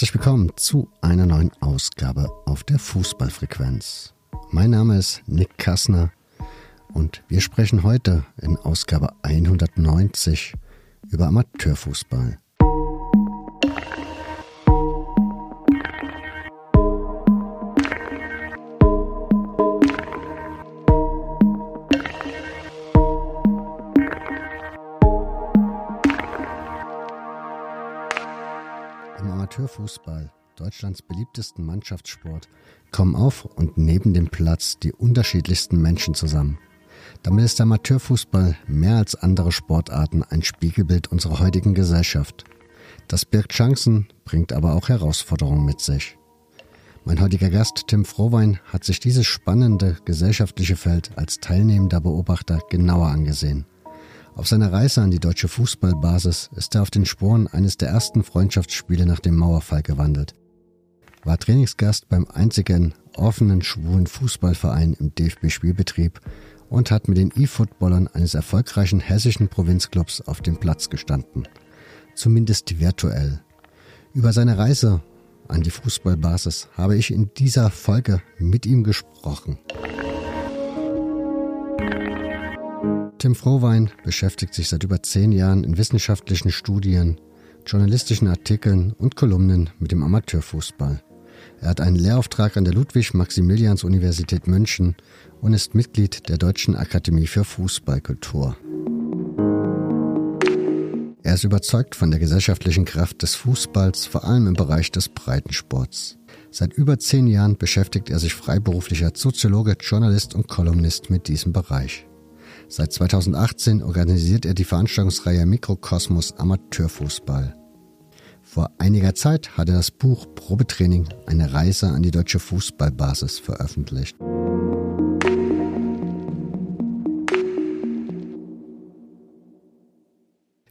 Herzlich willkommen zu einer neuen Ausgabe auf der Fußballfrequenz. Mein Name ist Nick Kassner und wir sprechen heute in Ausgabe 190 über Amateurfußball. Deutschlands beliebtesten Mannschaftssport, kommen auf und neben dem Platz die unterschiedlichsten Menschen zusammen. Damit ist Amateurfußball mehr als andere Sportarten ein Spiegelbild unserer heutigen Gesellschaft. Das birgt Chancen, bringt aber auch Herausforderungen mit sich. Mein heutiger Gast Tim Frohwein hat sich dieses spannende gesellschaftliche Feld als teilnehmender Beobachter genauer angesehen. Auf seiner Reise an die deutsche Fußballbasis ist er auf den Spuren eines der ersten Freundschaftsspiele nach dem Mauerfall gewandelt. War Trainingsgast beim einzigen offenen schwulen Fußballverein im DFB-Spielbetrieb und hat mit den E-Footballern eines erfolgreichen hessischen Provinzclubs auf dem Platz gestanden. Zumindest virtuell. Über seine Reise an die Fußballbasis habe ich in dieser Folge mit ihm gesprochen. Tim Frohwein beschäftigt sich seit über zehn Jahren in wissenschaftlichen Studien, journalistischen Artikeln und Kolumnen mit dem Amateurfußball. Er hat einen Lehrauftrag an der Ludwig-Maximilians-Universität München und ist Mitglied der Deutschen Akademie für Fußballkultur. Er ist überzeugt von der gesellschaftlichen Kraft des Fußballs, vor allem im Bereich des Breitensports. Seit über zehn Jahren beschäftigt er sich freiberuflich als Soziologe, Journalist und Kolumnist mit diesem Bereich. Seit 2018 organisiert er die Veranstaltungsreihe Mikrokosmos Amateurfußball. Vor einiger Zeit hat er das Buch Probetraining, eine Reise an die deutsche Fußballbasis veröffentlicht.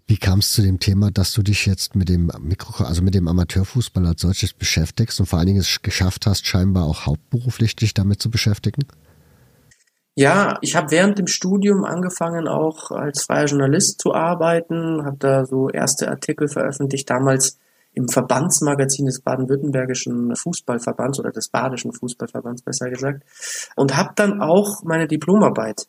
Wie kam es zu dem Thema, dass du dich jetzt mit dem Mikro, also mit dem Amateurfußball als solches beschäftigst und vor allen Dingen es geschafft hast, scheinbar auch hauptberuflich dich damit zu beschäftigen? Ja, ich habe während dem Studium angefangen, auch als freier Journalist zu arbeiten, habe da so erste Artikel veröffentlicht, damals im Verbandsmagazin des baden-württembergischen Fußballverbands oder des badischen Fußballverbands besser gesagt und habe dann auch meine Diplomarbeit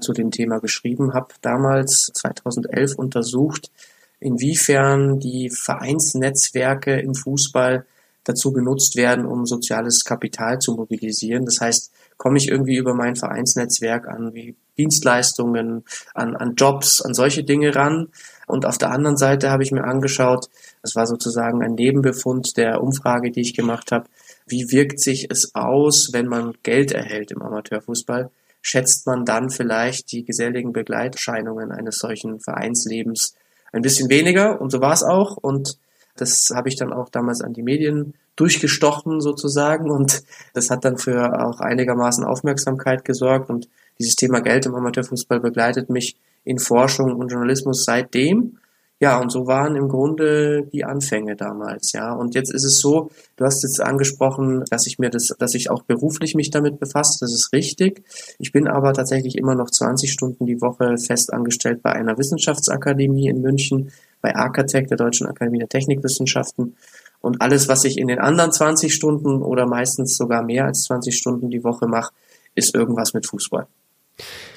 zu dem Thema geschrieben, habe damals 2011 untersucht, inwiefern die Vereinsnetzwerke im Fußball dazu genutzt werden, um soziales Kapital zu mobilisieren. Das heißt, komme ich irgendwie über mein Vereinsnetzwerk an wie Dienstleistungen, an, an Jobs, an solche Dinge ran. Und auf der anderen Seite habe ich mir angeschaut, das war sozusagen ein Nebenbefund der Umfrage, die ich gemacht habe, wie wirkt sich es aus, wenn man Geld erhält im Amateurfußball? Schätzt man dann vielleicht die geselligen Begleiterscheinungen eines solchen Vereinslebens ein bisschen weniger? Und so war es auch. Und das habe ich dann auch damals an die Medien durchgestochen sozusagen und das hat dann für auch einigermaßen Aufmerksamkeit gesorgt und dieses Thema Geld im Amateurfußball begleitet mich in Forschung und Journalismus seitdem. Ja, und so waren im Grunde die Anfänge damals, ja. Und jetzt ist es so, du hast jetzt angesprochen, dass ich mir das, dass ich auch beruflich mich damit befasse, das ist richtig. Ich bin aber tatsächlich immer noch 20 Stunden die Woche fest angestellt bei einer Wissenschaftsakademie in München, bei AKTEC, der Deutschen Akademie der Technikwissenschaften. Und alles, was ich in den anderen 20 Stunden oder meistens sogar mehr als 20 Stunden die Woche mache, ist irgendwas mit Fußball.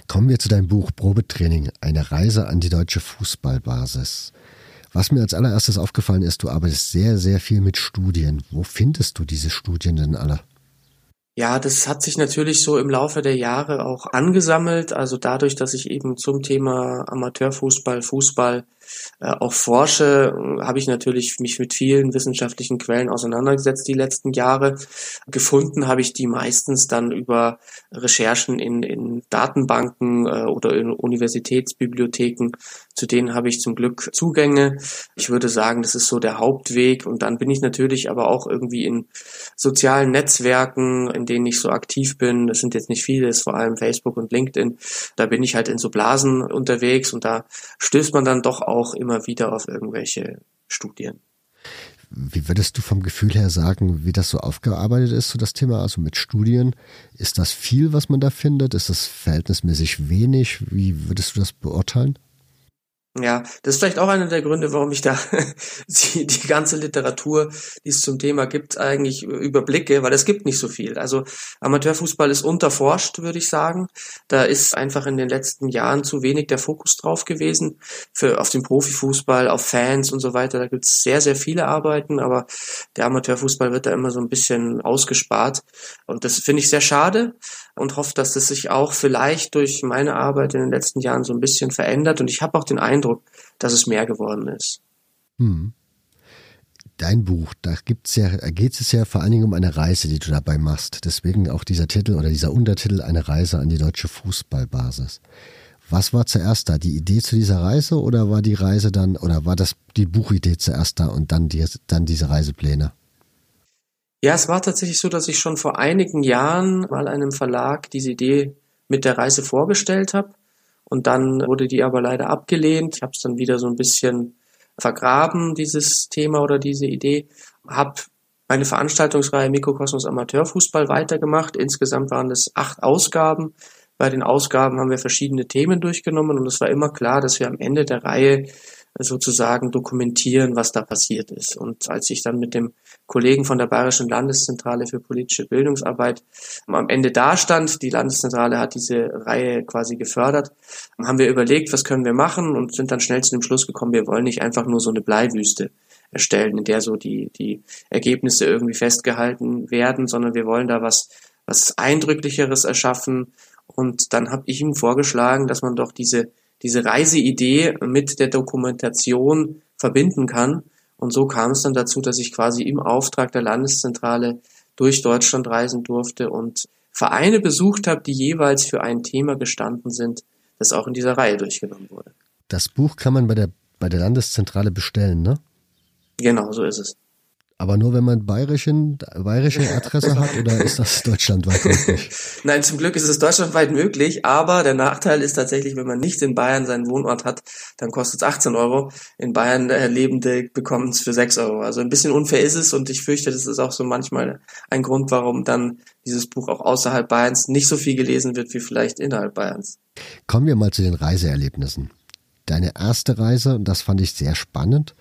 Kommen wir zu deinem Buch Probetraining, eine Reise an die deutsche Fußballbasis. Was mir als allererstes aufgefallen ist, du arbeitest sehr, sehr viel mit Studien. Wo findest du diese Studien denn alle? Ja, das hat sich natürlich so im Laufe der Jahre auch angesammelt. Also dadurch, dass ich eben zum Thema Amateurfußball, Fußball auch forsche, habe ich natürlich mich mit vielen wissenschaftlichen Quellen auseinandergesetzt die letzten Jahre. Gefunden habe ich die meistens dann über Recherchen in, in Datenbanken äh, oder in Universitätsbibliotheken. Zu denen habe ich zum Glück Zugänge. Ich würde sagen, das ist so der Hauptweg. Und dann bin ich natürlich aber auch irgendwie in sozialen Netzwerken, in denen ich so aktiv bin. Das sind jetzt nicht viele, ist vor allem Facebook und LinkedIn. Da bin ich halt in so Blasen unterwegs und da stößt man dann doch auch immer wieder auf irgendwelche Studien. Wie würdest du vom Gefühl her sagen, wie das so aufgearbeitet ist, so das Thema, also mit Studien? Ist das viel, was man da findet? Ist das verhältnismäßig wenig? Wie würdest du das beurteilen? Ja, das ist vielleicht auch einer der Gründe, warum ich da die, die ganze Literatur, die es zum Thema gibt, eigentlich überblicke, weil es gibt nicht so viel. Also Amateurfußball ist unterforscht, würde ich sagen. Da ist einfach in den letzten Jahren zu wenig der Fokus drauf gewesen. Für, auf den Profifußball, auf Fans und so weiter. Da gibt es sehr, sehr viele Arbeiten, aber der Amateurfußball wird da immer so ein bisschen ausgespart. Und das finde ich sehr schade und hoffe, dass das sich auch vielleicht durch meine Arbeit in den letzten Jahren so ein bisschen verändert. Und ich habe auch den Eindruck, dass es mehr geworden ist. Hm. Dein Buch, da gibt's ja, geht es ja vor allen Dingen um eine Reise, die du dabei machst. Deswegen auch dieser Titel oder dieser Untertitel, eine Reise an die deutsche Fußballbasis. Was war zuerst da? Die Idee zu dieser Reise oder war die Reise dann, oder war das die Buchidee zuerst da und dann, die, dann diese Reisepläne? Ja, es war tatsächlich so, dass ich schon vor einigen Jahren mal einem Verlag diese Idee mit der Reise vorgestellt habe. Und dann wurde die aber leider abgelehnt. Ich habe es dann wieder so ein bisschen vergraben, dieses Thema oder diese Idee. Habe meine Veranstaltungsreihe Mikrokosmos Amateurfußball weitergemacht. Insgesamt waren es acht Ausgaben. Bei den Ausgaben haben wir verschiedene Themen durchgenommen und es war immer klar, dass wir am Ende der Reihe sozusagen dokumentieren, was da passiert ist. Und als ich dann mit dem Kollegen von der Bayerischen Landeszentrale für politische Bildungsarbeit am Ende dastand, die Landeszentrale hat diese Reihe quasi gefördert, haben wir überlegt, was können wir machen und sind dann schnell zu dem Schluss gekommen, wir wollen nicht einfach nur so eine Bleiwüste erstellen, in der so die, die Ergebnisse irgendwie festgehalten werden, sondern wir wollen da was, was Eindrücklicheres erschaffen. Und dann habe ich ihm vorgeschlagen, dass man doch diese diese Reiseidee mit der Dokumentation verbinden kann. Und so kam es dann dazu, dass ich quasi im Auftrag der Landeszentrale durch Deutschland reisen durfte und Vereine besucht habe, die jeweils für ein Thema gestanden sind, das auch in dieser Reihe durchgenommen wurde. Das Buch kann man bei der, bei der Landeszentrale bestellen, ne? Genau, so ist es. Aber nur wenn man bayerischen, bayerische Adresse hat oder ist das deutschlandweit möglich? Nein, zum Glück ist es deutschlandweit möglich, aber der Nachteil ist tatsächlich, wenn man nicht in Bayern seinen Wohnort hat, dann kostet es 18 Euro. In Bayern äh, Lebende bekommen es für 6 Euro. Also ein bisschen unfair ist es und ich fürchte, das ist auch so manchmal ein Grund, warum dann dieses Buch auch außerhalb Bayerns nicht so viel gelesen wird wie vielleicht innerhalb Bayerns. Kommen wir mal zu den Reiseerlebnissen. Deine erste Reise, und das fand ich sehr spannend,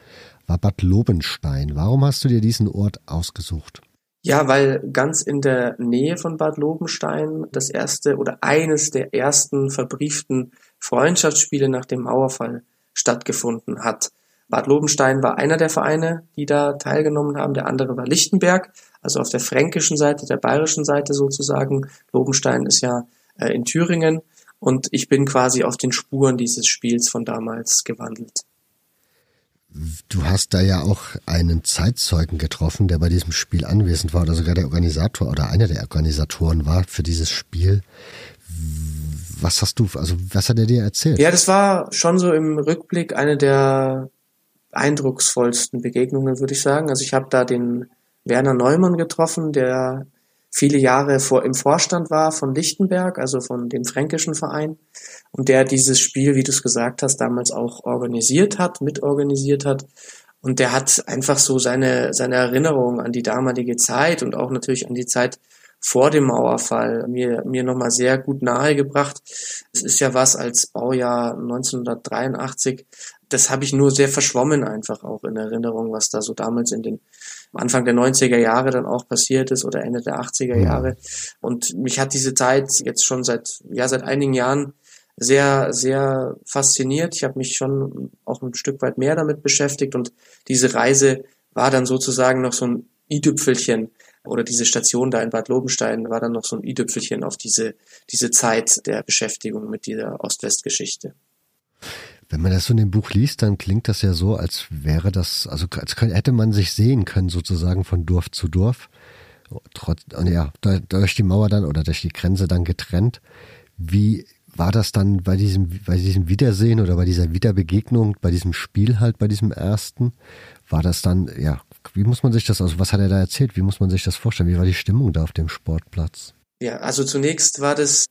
war Bad Lobenstein. Warum hast du dir diesen Ort ausgesucht? Ja, weil ganz in der Nähe von Bad Lobenstein das erste oder eines der ersten verbrieften Freundschaftsspiele nach dem Mauerfall stattgefunden hat. Bad Lobenstein war einer der Vereine, die da teilgenommen haben. Der andere war Lichtenberg, also auf der fränkischen Seite, der bayerischen Seite sozusagen. Lobenstein ist ja äh, in Thüringen und ich bin quasi auf den Spuren dieses Spiels von damals gewandelt. Du hast da ja auch einen Zeitzeugen getroffen, der bei diesem Spiel anwesend war oder sogar der Organisator oder einer der Organisatoren war für dieses Spiel. Was hast du, also was hat er dir erzählt? Ja, das war schon so im Rückblick eine der eindrucksvollsten Begegnungen, würde ich sagen. Also ich habe da den Werner Neumann getroffen, der viele Jahre vor, im Vorstand war von Lichtenberg, also von dem fränkischen Verein, und der dieses Spiel, wie du es gesagt hast, damals auch organisiert hat, mitorganisiert hat. Und der hat einfach so seine, seine Erinnerung an die damalige Zeit und auch natürlich an die Zeit vor dem Mauerfall mir, mir nochmal sehr gut nahegebracht. Es ist ja was als Baujahr 1983. Das habe ich nur sehr verschwommen einfach auch in Erinnerung, was da so damals in den Anfang der 90er Jahre dann auch passiert ist oder Ende der 80er Jahre. Und mich hat diese Zeit jetzt schon seit, ja, seit einigen Jahren sehr, sehr fasziniert. Ich habe mich schon auch ein Stück weit mehr damit beschäftigt und diese Reise war dann sozusagen noch so ein i-Tüpfelchen oder diese Station da in Bad Lobenstein war dann noch so ein i-Tüpfelchen auf diese, diese Zeit der Beschäftigung mit dieser Ost-West-Geschichte. Wenn man das so in dem Buch liest, dann klingt das ja so, als wäre das, also als könnte, hätte man sich sehen können, sozusagen von Dorf zu Dorf. Trotz, ja, durch die Mauer dann oder durch die Grenze dann getrennt. Wie war das dann bei diesem, bei diesem Wiedersehen oder bei dieser Wiederbegegnung, bei diesem Spiel halt, bei diesem ersten? War das dann, ja, wie muss man sich das, also was hat er da erzählt? Wie muss man sich das vorstellen? Wie war die Stimmung da auf dem Sportplatz? Ja, also zunächst war das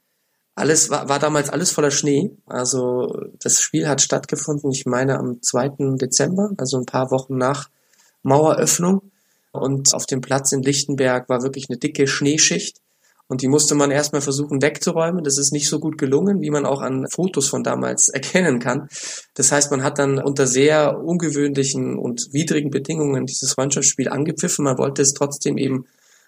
alles war, war damals alles voller Schnee. Also das Spiel hat stattgefunden, ich meine am 2. Dezember, also ein paar Wochen nach Maueröffnung. Und auf dem Platz in Lichtenberg war wirklich eine dicke Schneeschicht. und die musste man erstmal versuchen wegzuräumen. Das ist nicht so gut gelungen, wie man auch an Fotos von damals erkennen kann. Das heißt, man hat dann unter sehr ungewöhnlichen und widrigen Bedingungen dieses Freundschaftsspiel angepfiffen. Man wollte es trotzdem eben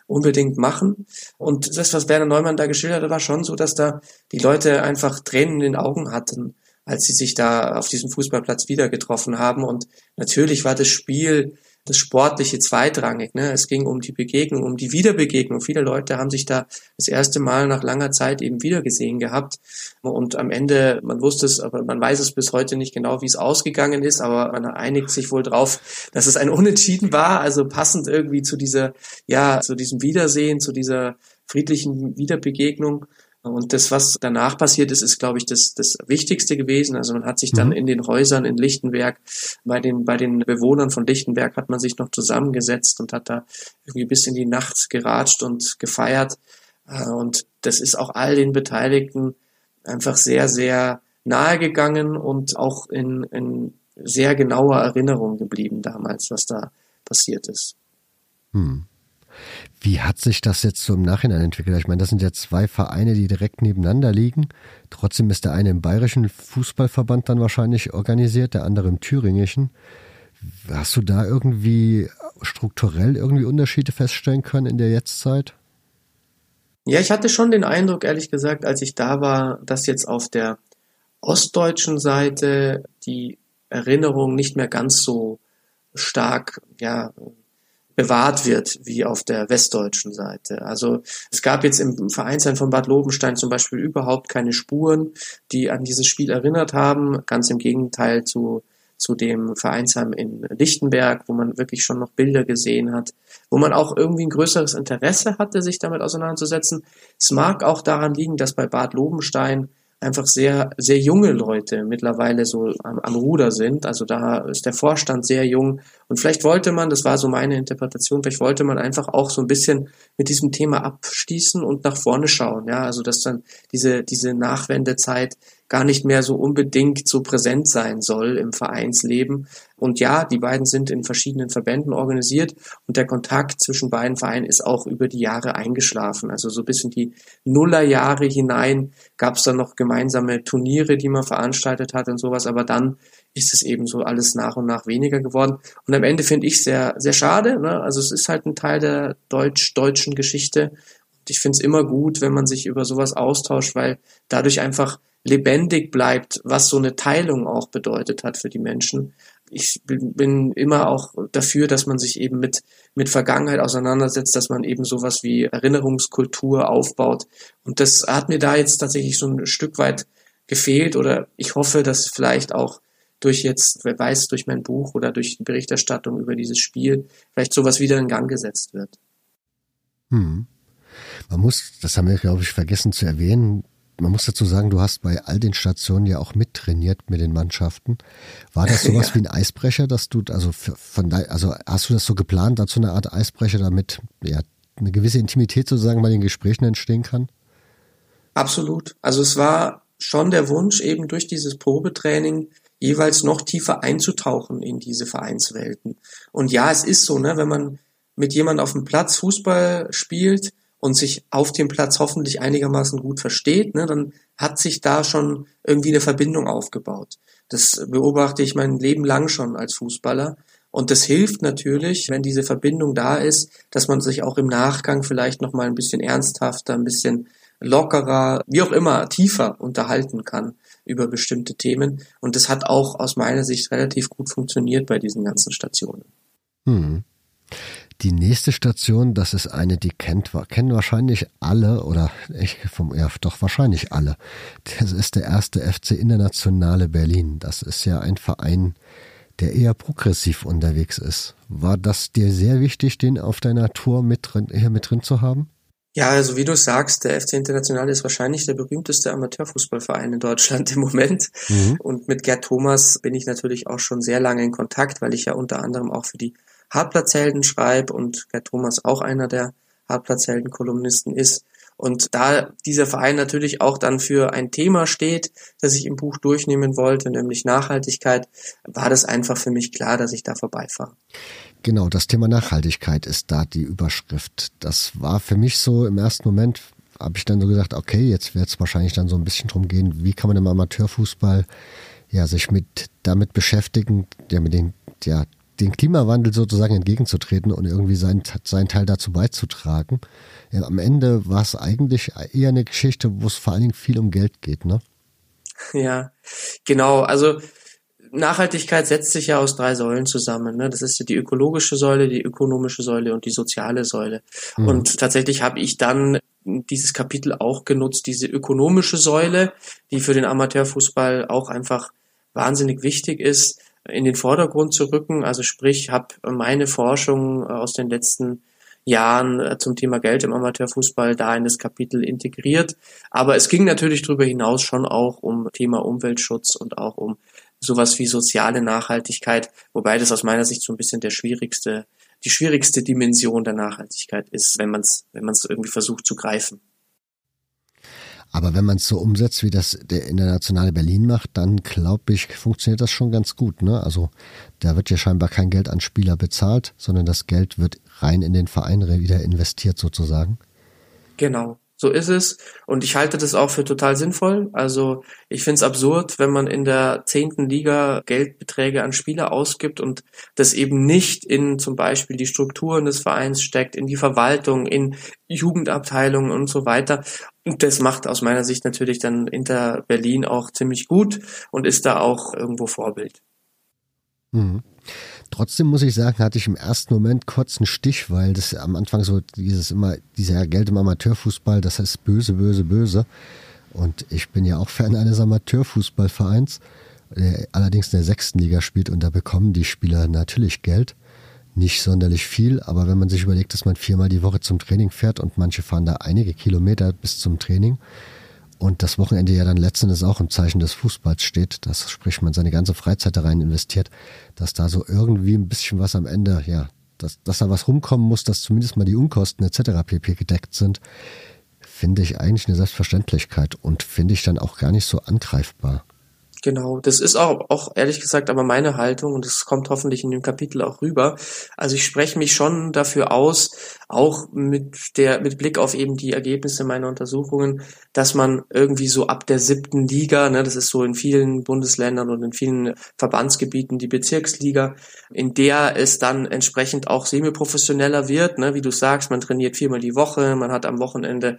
unbedingt machen. Und das, was Werner Neumann da geschildert hat, war schon so, dass da die Leute einfach Tränen in den Augen hatten, als sie sich da auf diesem Fußballplatz wieder getroffen haben. Und natürlich war das Spiel das Sportliche zweitrangig. Ne? Es ging um die Begegnung, um die Wiederbegegnung. Viele Leute haben sich da das erste Mal nach langer Zeit eben wiedergesehen gehabt. Und am Ende, man wusste es, aber man weiß es bis heute nicht genau, wie es ausgegangen ist, aber man einigt sich wohl drauf, dass es ein Unentschieden war, also passend irgendwie zu dieser, ja, zu diesem Wiedersehen, zu dieser friedlichen Wiederbegegnung. Und das, was danach passiert ist, ist, glaube ich, das, das Wichtigste gewesen. Also man hat sich dann mhm. in den Häusern in Lichtenberg, bei den, bei den Bewohnern von Lichtenberg hat man sich noch zusammengesetzt und hat da irgendwie bis in die Nacht geratscht und gefeiert. Äh, und das ist auch all den Beteiligten einfach sehr, sehr nahe gegangen und auch in, in sehr genauer Erinnerung geblieben damals, was da passiert ist. Hm. Wie hat sich das jetzt so im Nachhinein entwickelt? Ich meine, das sind ja zwei Vereine, die direkt nebeneinander liegen. Trotzdem ist der eine im bayerischen Fußballverband dann wahrscheinlich organisiert, der andere im thüringischen. Hast du da irgendwie strukturell irgendwie Unterschiede feststellen können in der Jetztzeit? Ja, ich hatte schon den Eindruck, ehrlich gesagt, als ich da war, dass jetzt auf der ostdeutschen Seite die Erinnerung nicht mehr ganz so stark ja, bewahrt wird wie auf der westdeutschen Seite. Also es gab jetzt im Vereinsheim von Bad Lobenstein zum Beispiel überhaupt keine Spuren, die an dieses Spiel erinnert haben. Ganz im Gegenteil zu zu dem Vereinsheim in Lichtenberg, wo man wirklich schon noch Bilder gesehen hat, wo man auch irgendwie ein größeres Interesse hatte, sich damit auseinanderzusetzen. Es mag auch daran liegen, dass bei Bad Lobenstein einfach sehr, sehr junge Leute mittlerweile so am, am Ruder sind. Also da ist der Vorstand sehr jung. Und vielleicht wollte man, das war so meine Interpretation, vielleicht wollte man einfach auch so ein bisschen mit diesem Thema abschließen und nach vorne schauen. Ja, also dass dann diese, diese Nachwendezeit gar nicht mehr so unbedingt so präsent sein soll im Vereinsleben. Und ja, die beiden sind in verschiedenen Verbänden organisiert und der Kontakt zwischen beiden Vereinen ist auch über die Jahre eingeschlafen. Also so bis in die Nullerjahre hinein gab es dann noch gemeinsame Turniere, die man veranstaltet hat und sowas, aber dann ist es eben so alles nach und nach weniger geworden. Und am Ende finde ich sehr, sehr schade. Ne? Also es ist halt ein Teil der deutsch-deutschen Geschichte. Und ich finde es immer gut, wenn man sich über sowas austauscht, weil dadurch einfach lebendig bleibt, was so eine Teilung auch bedeutet hat für die Menschen. Ich bin, immer auch dafür, dass man sich eben mit, mit Vergangenheit auseinandersetzt, dass man eben sowas wie Erinnerungskultur aufbaut. Und das hat mir da jetzt tatsächlich so ein Stück weit gefehlt oder ich hoffe, dass vielleicht auch durch jetzt, wer weiß, durch mein Buch oder durch die Berichterstattung über dieses Spiel vielleicht sowas wieder in Gang gesetzt wird. Hm. Man muss, das haben wir, glaube ich, vergessen zu erwähnen, man muss dazu sagen, du hast bei all den Stationen ja auch mittrainiert mit den Mannschaften. War das sowas ja. wie ein Eisbrecher, dass du, also von da, also hast du das so geplant, dazu eine Art Eisbrecher, damit ja eine gewisse Intimität sozusagen bei den Gesprächen entstehen kann? Absolut. Also es war schon der Wunsch, eben durch dieses Probetraining jeweils noch tiefer einzutauchen in diese Vereinswelten. Und ja, es ist so, ne, wenn man mit jemandem auf dem Platz Fußball spielt, und sich auf dem Platz hoffentlich einigermaßen gut versteht, ne, dann hat sich da schon irgendwie eine Verbindung aufgebaut. Das beobachte ich mein Leben lang schon als Fußballer. Und das hilft natürlich, wenn diese Verbindung da ist, dass man sich auch im Nachgang vielleicht nochmal ein bisschen ernsthafter, ein bisschen lockerer, wie auch immer, tiefer unterhalten kann über bestimmte Themen. Und das hat auch aus meiner Sicht relativ gut funktioniert bei diesen ganzen Stationen. Hm. Die nächste Station, das ist eine, die kennt, kennen wahrscheinlich alle oder ich vom ja, doch wahrscheinlich alle. Das ist der erste FC Internationale Berlin. Das ist ja ein Verein, der eher progressiv unterwegs ist. War das dir sehr wichtig, den auf deiner Tour mit drin, hier mit drin zu haben? Ja, also wie du sagst, der FC Internationale ist wahrscheinlich der berühmteste Amateurfußballverein in Deutschland im Moment. Mhm. Und mit Gerd Thomas bin ich natürlich auch schon sehr lange in Kontakt, weil ich ja unter anderem auch für die Hartplatzhelden schreibe und Gerd Thomas auch einer der Hartplatzhelden-Kolumnisten ist. Und da dieser Verein natürlich auch dann für ein Thema steht, das ich im Buch durchnehmen wollte, nämlich Nachhaltigkeit, war das einfach für mich klar, dass ich da vorbeifahre. Genau, das Thema Nachhaltigkeit ist da die Überschrift. Das war für mich so im ersten Moment, habe ich dann so gesagt, okay, jetzt wird es wahrscheinlich dann so ein bisschen drum gehen, wie kann man im Amateurfußball ja sich mit damit beschäftigen, ja mit den ja den Klimawandel sozusagen entgegenzutreten und irgendwie seinen, seinen Teil dazu beizutragen. Ja, am Ende war es eigentlich eher eine Geschichte, wo es vor allen Dingen viel um Geld geht, ne? Ja, genau. Also Nachhaltigkeit setzt sich ja aus drei Säulen zusammen. Ne? Das ist die ökologische Säule, die ökonomische Säule und die soziale Säule. Mhm. Und tatsächlich habe ich dann dieses Kapitel auch genutzt, diese ökonomische Säule, die für den Amateurfußball auch einfach wahnsinnig wichtig ist, in den Vordergrund zu rücken. Also sprich, habe meine Forschung aus den letzten Jahren äh, zum Thema Geld im Amateurfußball da in das Kapitel integriert. Aber es ging natürlich darüber hinaus schon auch um Thema Umweltschutz und auch um sowas wie soziale Nachhaltigkeit, wobei das aus meiner Sicht so ein bisschen der schwierigste, die schwierigste Dimension der Nachhaltigkeit ist, wenn man es wenn man es irgendwie versucht zu greifen. Aber wenn man es so umsetzt, wie das der Internationale Berlin macht, dann glaube ich, funktioniert das schon ganz gut. Ne? Also da wird ja scheinbar kein Geld an Spieler bezahlt, sondern das Geld wird rein in den Verein wieder investiert sozusagen. Genau. So ist es. Und ich halte das auch für total sinnvoll. Also ich finde es absurd, wenn man in der zehnten Liga Geldbeträge an Spieler ausgibt und das eben nicht in zum Beispiel die Strukturen des Vereins steckt, in die Verwaltung, in Jugendabteilungen und so weiter. Und das macht aus meiner Sicht natürlich dann Inter Berlin auch ziemlich gut und ist da auch irgendwo Vorbild. Mhm. Trotzdem muss ich sagen, hatte ich im ersten Moment kurz einen Stich, weil das am Anfang so dieses immer, dieser Geld im Amateurfußball, das heißt böse, böse, böse. Und ich bin ja auch Fan eines Amateurfußballvereins, der allerdings in der sechsten Liga spielt und da bekommen die Spieler natürlich Geld. Nicht sonderlich viel, aber wenn man sich überlegt, dass man viermal die Woche zum Training fährt und manche fahren da einige Kilometer bis zum Training, und das Wochenende ja dann letztendlich auch im Zeichen des Fußballs steht, dass sprich man seine ganze Freizeit da rein investiert, dass da so irgendwie ein bisschen was am Ende, ja, dass, dass da was rumkommen muss, dass zumindest mal die Unkosten etc. pp gedeckt sind, finde ich eigentlich eine Selbstverständlichkeit und finde ich dann auch gar nicht so angreifbar. Genau, das ist auch, auch ehrlich gesagt aber meine Haltung und das kommt hoffentlich in dem Kapitel auch rüber. Also ich spreche mich schon dafür aus, auch mit der mit Blick auf eben die Ergebnisse meiner Untersuchungen, dass man irgendwie so ab der siebten Liga, ne, das ist so in vielen Bundesländern und in vielen Verbandsgebieten die Bezirksliga, in der es dann entsprechend auch semi-professioneller wird, ne, wie du sagst, man trainiert viermal die Woche, man hat am Wochenende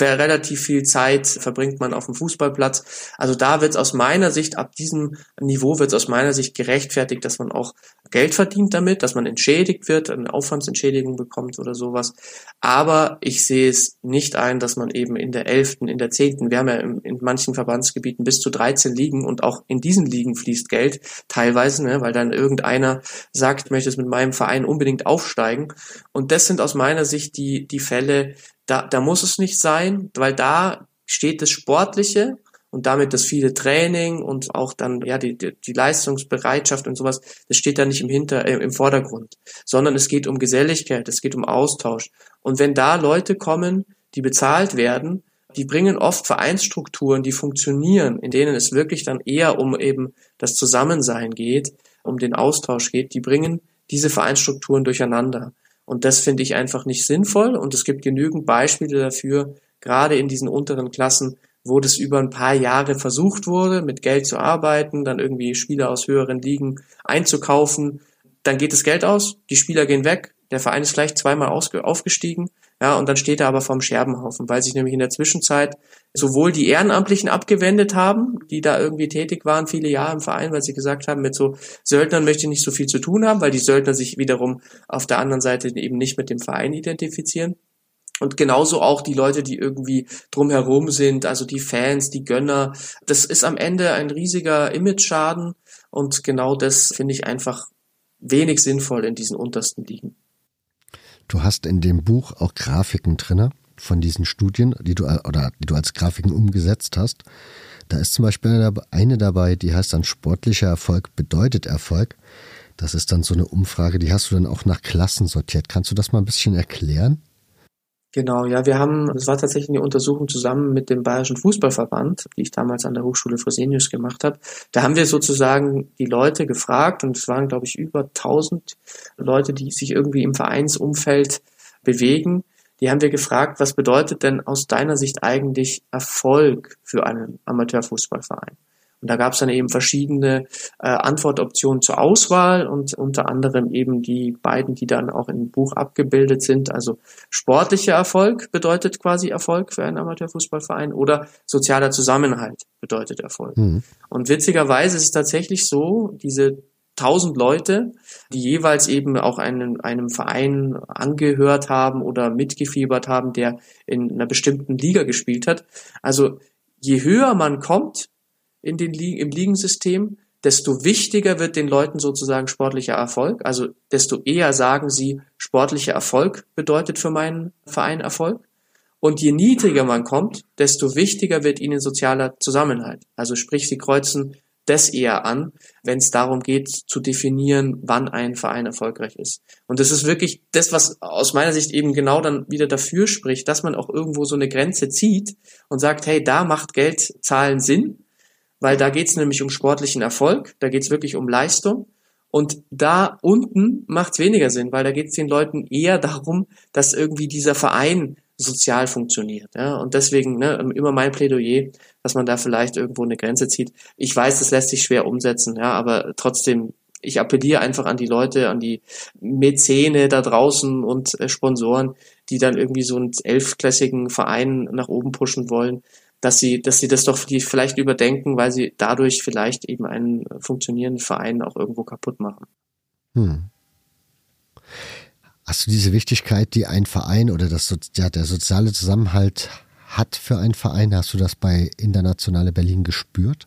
relativ viel Zeit, verbringt man auf dem Fußballplatz. Also da wird es aus meiner Sicht Sicht, ab diesem Niveau wird es aus meiner Sicht gerechtfertigt, dass man auch Geld verdient damit, dass man entschädigt wird, eine Aufwandsentschädigung bekommt oder sowas. Aber ich sehe es nicht ein, dass man eben in der elften, in der zehnten, wir haben ja in manchen Verbandsgebieten bis zu 13 Ligen und auch in diesen Ligen fließt Geld teilweise, ne, weil dann irgendeiner sagt, möchte es mit meinem Verein unbedingt aufsteigen. Und das sind aus meiner Sicht die, die Fälle, da, da muss es nicht sein, weil da steht das Sportliche und damit das viele Training und auch dann ja die, die, die Leistungsbereitschaft und sowas, das steht da nicht im Hinter äh, im Vordergrund, sondern es geht um Geselligkeit, es geht um Austausch. Und wenn da Leute kommen, die bezahlt werden, die bringen oft Vereinsstrukturen, die funktionieren, in denen es wirklich dann eher um eben das Zusammensein geht, um den Austausch geht, die bringen diese Vereinsstrukturen durcheinander. Und das finde ich einfach nicht sinnvoll und es gibt genügend Beispiele dafür, gerade in diesen unteren Klassen, wo das über ein paar Jahre versucht wurde, mit Geld zu arbeiten, dann irgendwie Spieler aus höheren Ligen einzukaufen. Dann geht das Geld aus, die Spieler gehen weg, der Verein ist vielleicht zweimal aufgestiegen, ja, und dann steht er aber vorm Scherbenhaufen, weil sich nämlich in der Zwischenzeit sowohl die Ehrenamtlichen abgewendet haben, die da irgendwie tätig waren, viele Jahre im Verein, weil sie gesagt haben, mit so Söldnern möchte ich nicht so viel zu tun haben, weil die Söldner sich wiederum auf der anderen Seite eben nicht mit dem Verein identifizieren. Und genauso auch die Leute, die irgendwie drumherum sind, also die Fans, die Gönner. Das ist am Ende ein riesiger Image-Schaden und genau das finde ich einfach wenig sinnvoll in diesen untersten Ligen. Du hast in dem Buch auch Grafiken drinne von diesen Studien, die du oder die du als Grafiken umgesetzt hast. Da ist zum Beispiel eine dabei, die heißt dann sportlicher Erfolg bedeutet Erfolg. Das ist dann so eine Umfrage, die hast du dann auch nach Klassen sortiert. Kannst du das mal ein bisschen erklären? Genau, ja, wir haben, das war tatsächlich eine Untersuchung zusammen mit dem Bayerischen Fußballverband, die ich damals an der Hochschule Fresenius gemacht habe. Da haben wir sozusagen die Leute gefragt und es waren, glaube ich, über 1000 Leute, die sich irgendwie im Vereinsumfeld bewegen. die haben wir gefragt, was bedeutet denn aus deiner Sicht eigentlich Erfolg für einen Amateurfußballverein? Und da gab es dann eben verschiedene äh, Antwortoptionen zur Auswahl und unter anderem eben die beiden, die dann auch im Buch abgebildet sind. Also sportlicher Erfolg bedeutet quasi Erfolg für einen Amateurfußballverein oder sozialer Zusammenhalt bedeutet Erfolg. Mhm. Und witzigerweise ist es tatsächlich so, diese tausend Leute, die jeweils eben auch einem, einem Verein angehört haben oder mitgefiebert haben, der in einer bestimmten Liga gespielt hat. Also je höher man kommt, in den Ligen, im Ligensystem, desto wichtiger wird den Leuten sozusagen sportlicher Erfolg. Also desto eher sagen sie, sportlicher Erfolg bedeutet für meinen Verein Erfolg. Und je niedriger man kommt, desto wichtiger wird ihnen sozialer Zusammenhalt. Also sprich, sie kreuzen das eher an, wenn es darum geht zu definieren, wann ein Verein erfolgreich ist. Und das ist wirklich das, was aus meiner Sicht eben genau dann wieder dafür spricht, dass man auch irgendwo so eine Grenze zieht und sagt, hey, da macht Geldzahlen Sinn weil da geht es nämlich um sportlichen Erfolg, da geht es wirklich um Leistung. Und da unten macht es weniger Sinn, weil da geht es den Leuten eher darum, dass irgendwie dieser Verein sozial funktioniert. Ja? Und deswegen ne, immer mein Plädoyer, dass man da vielleicht irgendwo eine Grenze zieht. Ich weiß, das lässt sich schwer umsetzen, ja, aber trotzdem, ich appelliere einfach an die Leute, an die Mäzene da draußen und äh, Sponsoren, die dann irgendwie so einen elfklassigen Verein nach oben pushen wollen dass sie, dass sie das doch vielleicht überdenken, weil sie dadurch vielleicht eben einen funktionierenden Verein auch irgendwo kaputt machen. Hm. Hast du diese Wichtigkeit, die ein Verein oder das, ja, der soziale Zusammenhalt hat für einen Verein, hast du das bei Internationale Berlin gespürt?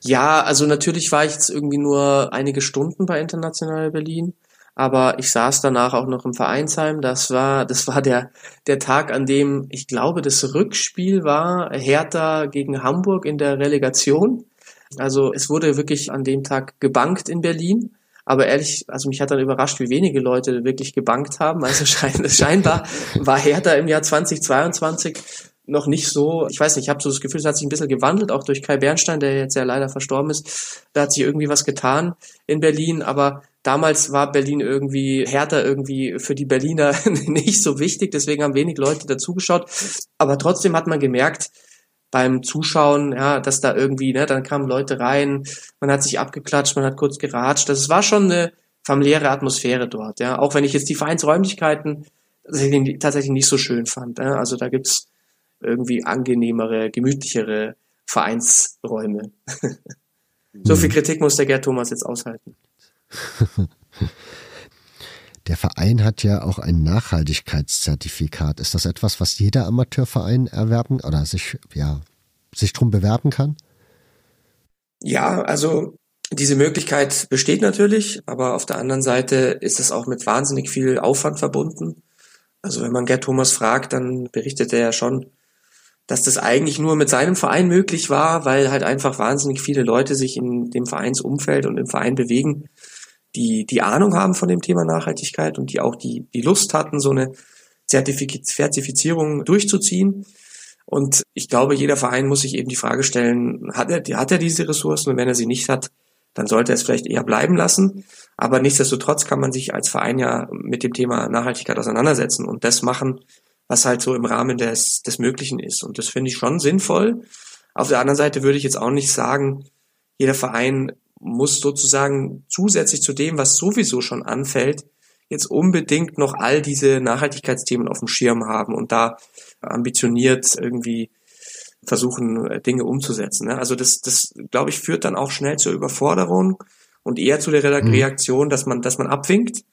Ja, also natürlich war ich jetzt irgendwie nur einige Stunden bei Internationale Berlin aber ich saß danach auch noch im Vereinsheim. Das war, das war der, der Tag, an dem ich glaube, das Rückspiel war Hertha gegen Hamburg in der Relegation. Also es wurde wirklich an dem Tag gebankt in Berlin. Aber ehrlich, also mich hat dann überrascht, wie wenige Leute wirklich gebankt haben. Also schein, scheinbar war Hertha im Jahr 2022 noch nicht so, ich weiß nicht, ich habe so das Gefühl, es hat sich ein bisschen gewandelt, auch durch Kai Bernstein, der jetzt ja leider verstorben ist. Da hat sich irgendwie was getan in Berlin, aber Damals war Berlin irgendwie härter irgendwie für die Berliner nicht so wichtig, deswegen haben wenig Leute dazugeschaut. Aber trotzdem hat man gemerkt, beim Zuschauen, ja, dass da irgendwie, ne, dann kamen Leute rein, man hat sich abgeklatscht, man hat kurz geratscht. Das war schon eine familiäre Atmosphäre dort, ja. Auch wenn ich jetzt die Vereinsräumlichkeiten tatsächlich nicht so schön fand. Ja? Also da gibt's irgendwie angenehmere, gemütlichere Vereinsräume. so viel mhm. Kritik muss der Gerd Thomas jetzt aushalten. Der Verein hat ja auch ein Nachhaltigkeitszertifikat. Ist das etwas, was jeder Amateurverein erwerben oder sich, ja, sich drum bewerben kann? Ja, also diese Möglichkeit besteht natürlich, aber auf der anderen Seite ist es auch mit wahnsinnig viel Aufwand verbunden. Also wenn man Gerd Thomas fragt, dann berichtet er ja schon, dass das eigentlich nur mit seinem Verein möglich war, weil halt einfach wahnsinnig viele Leute sich in dem Vereinsumfeld und im Verein bewegen die, die Ahnung haben von dem Thema Nachhaltigkeit und die auch die, die Lust hatten, so eine Zertifizierung durchzuziehen. Und ich glaube, jeder Verein muss sich eben die Frage stellen, hat er, hat er diese Ressourcen und wenn er sie nicht hat, dann sollte er es vielleicht eher bleiben lassen. Aber nichtsdestotrotz kann man sich als Verein ja mit dem Thema Nachhaltigkeit auseinandersetzen und das machen, was halt so im Rahmen des, des Möglichen ist. Und das finde ich schon sinnvoll. Auf der anderen Seite würde ich jetzt auch nicht sagen, jeder Verein muss sozusagen zusätzlich zu dem, was sowieso schon anfällt, jetzt unbedingt noch all diese Nachhaltigkeitsthemen auf dem Schirm haben und da ambitioniert irgendwie versuchen, Dinge umzusetzen. Ne? Also das, das, glaube ich, führt dann auch schnell zur Überforderung und eher zu der mhm. Reaktion, dass man, dass man abwinkt.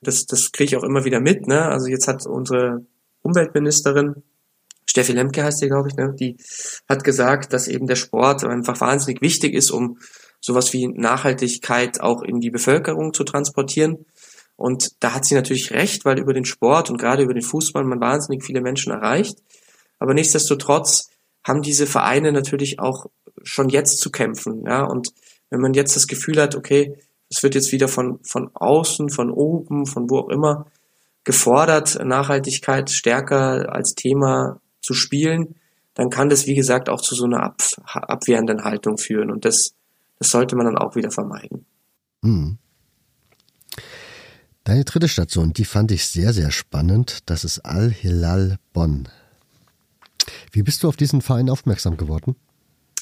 Das, das kriege ich auch immer wieder mit. Ne? Also jetzt hat unsere Umweltministerin, Steffi Lemke heißt die, glaube ich, ne? die hat gesagt, dass eben der Sport einfach wahnsinnig wichtig ist, um sowas wie Nachhaltigkeit auch in die Bevölkerung zu transportieren. Und da hat sie natürlich recht, weil über den Sport und gerade über den Fußball man wahnsinnig viele Menschen erreicht. Aber nichtsdestotrotz haben diese Vereine natürlich auch schon jetzt zu kämpfen. Ja? Und wenn man jetzt das Gefühl hat, okay, es wird jetzt wieder von, von außen, von oben, von wo auch immer gefordert, Nachhaltigkeit stärker als Thema zu spielen, dann kann das, wie gesagt, auch zu so einer ab, abwehrenden Haltung führen. Und das das sollte man dann auch wieder vermeiden. Hm. Deine dritte Station, die fand ich sehr, sehr spannend. Das ist Al-Hilal Bonn. Wie bist du auf diesen Verein aufmerksam geworden?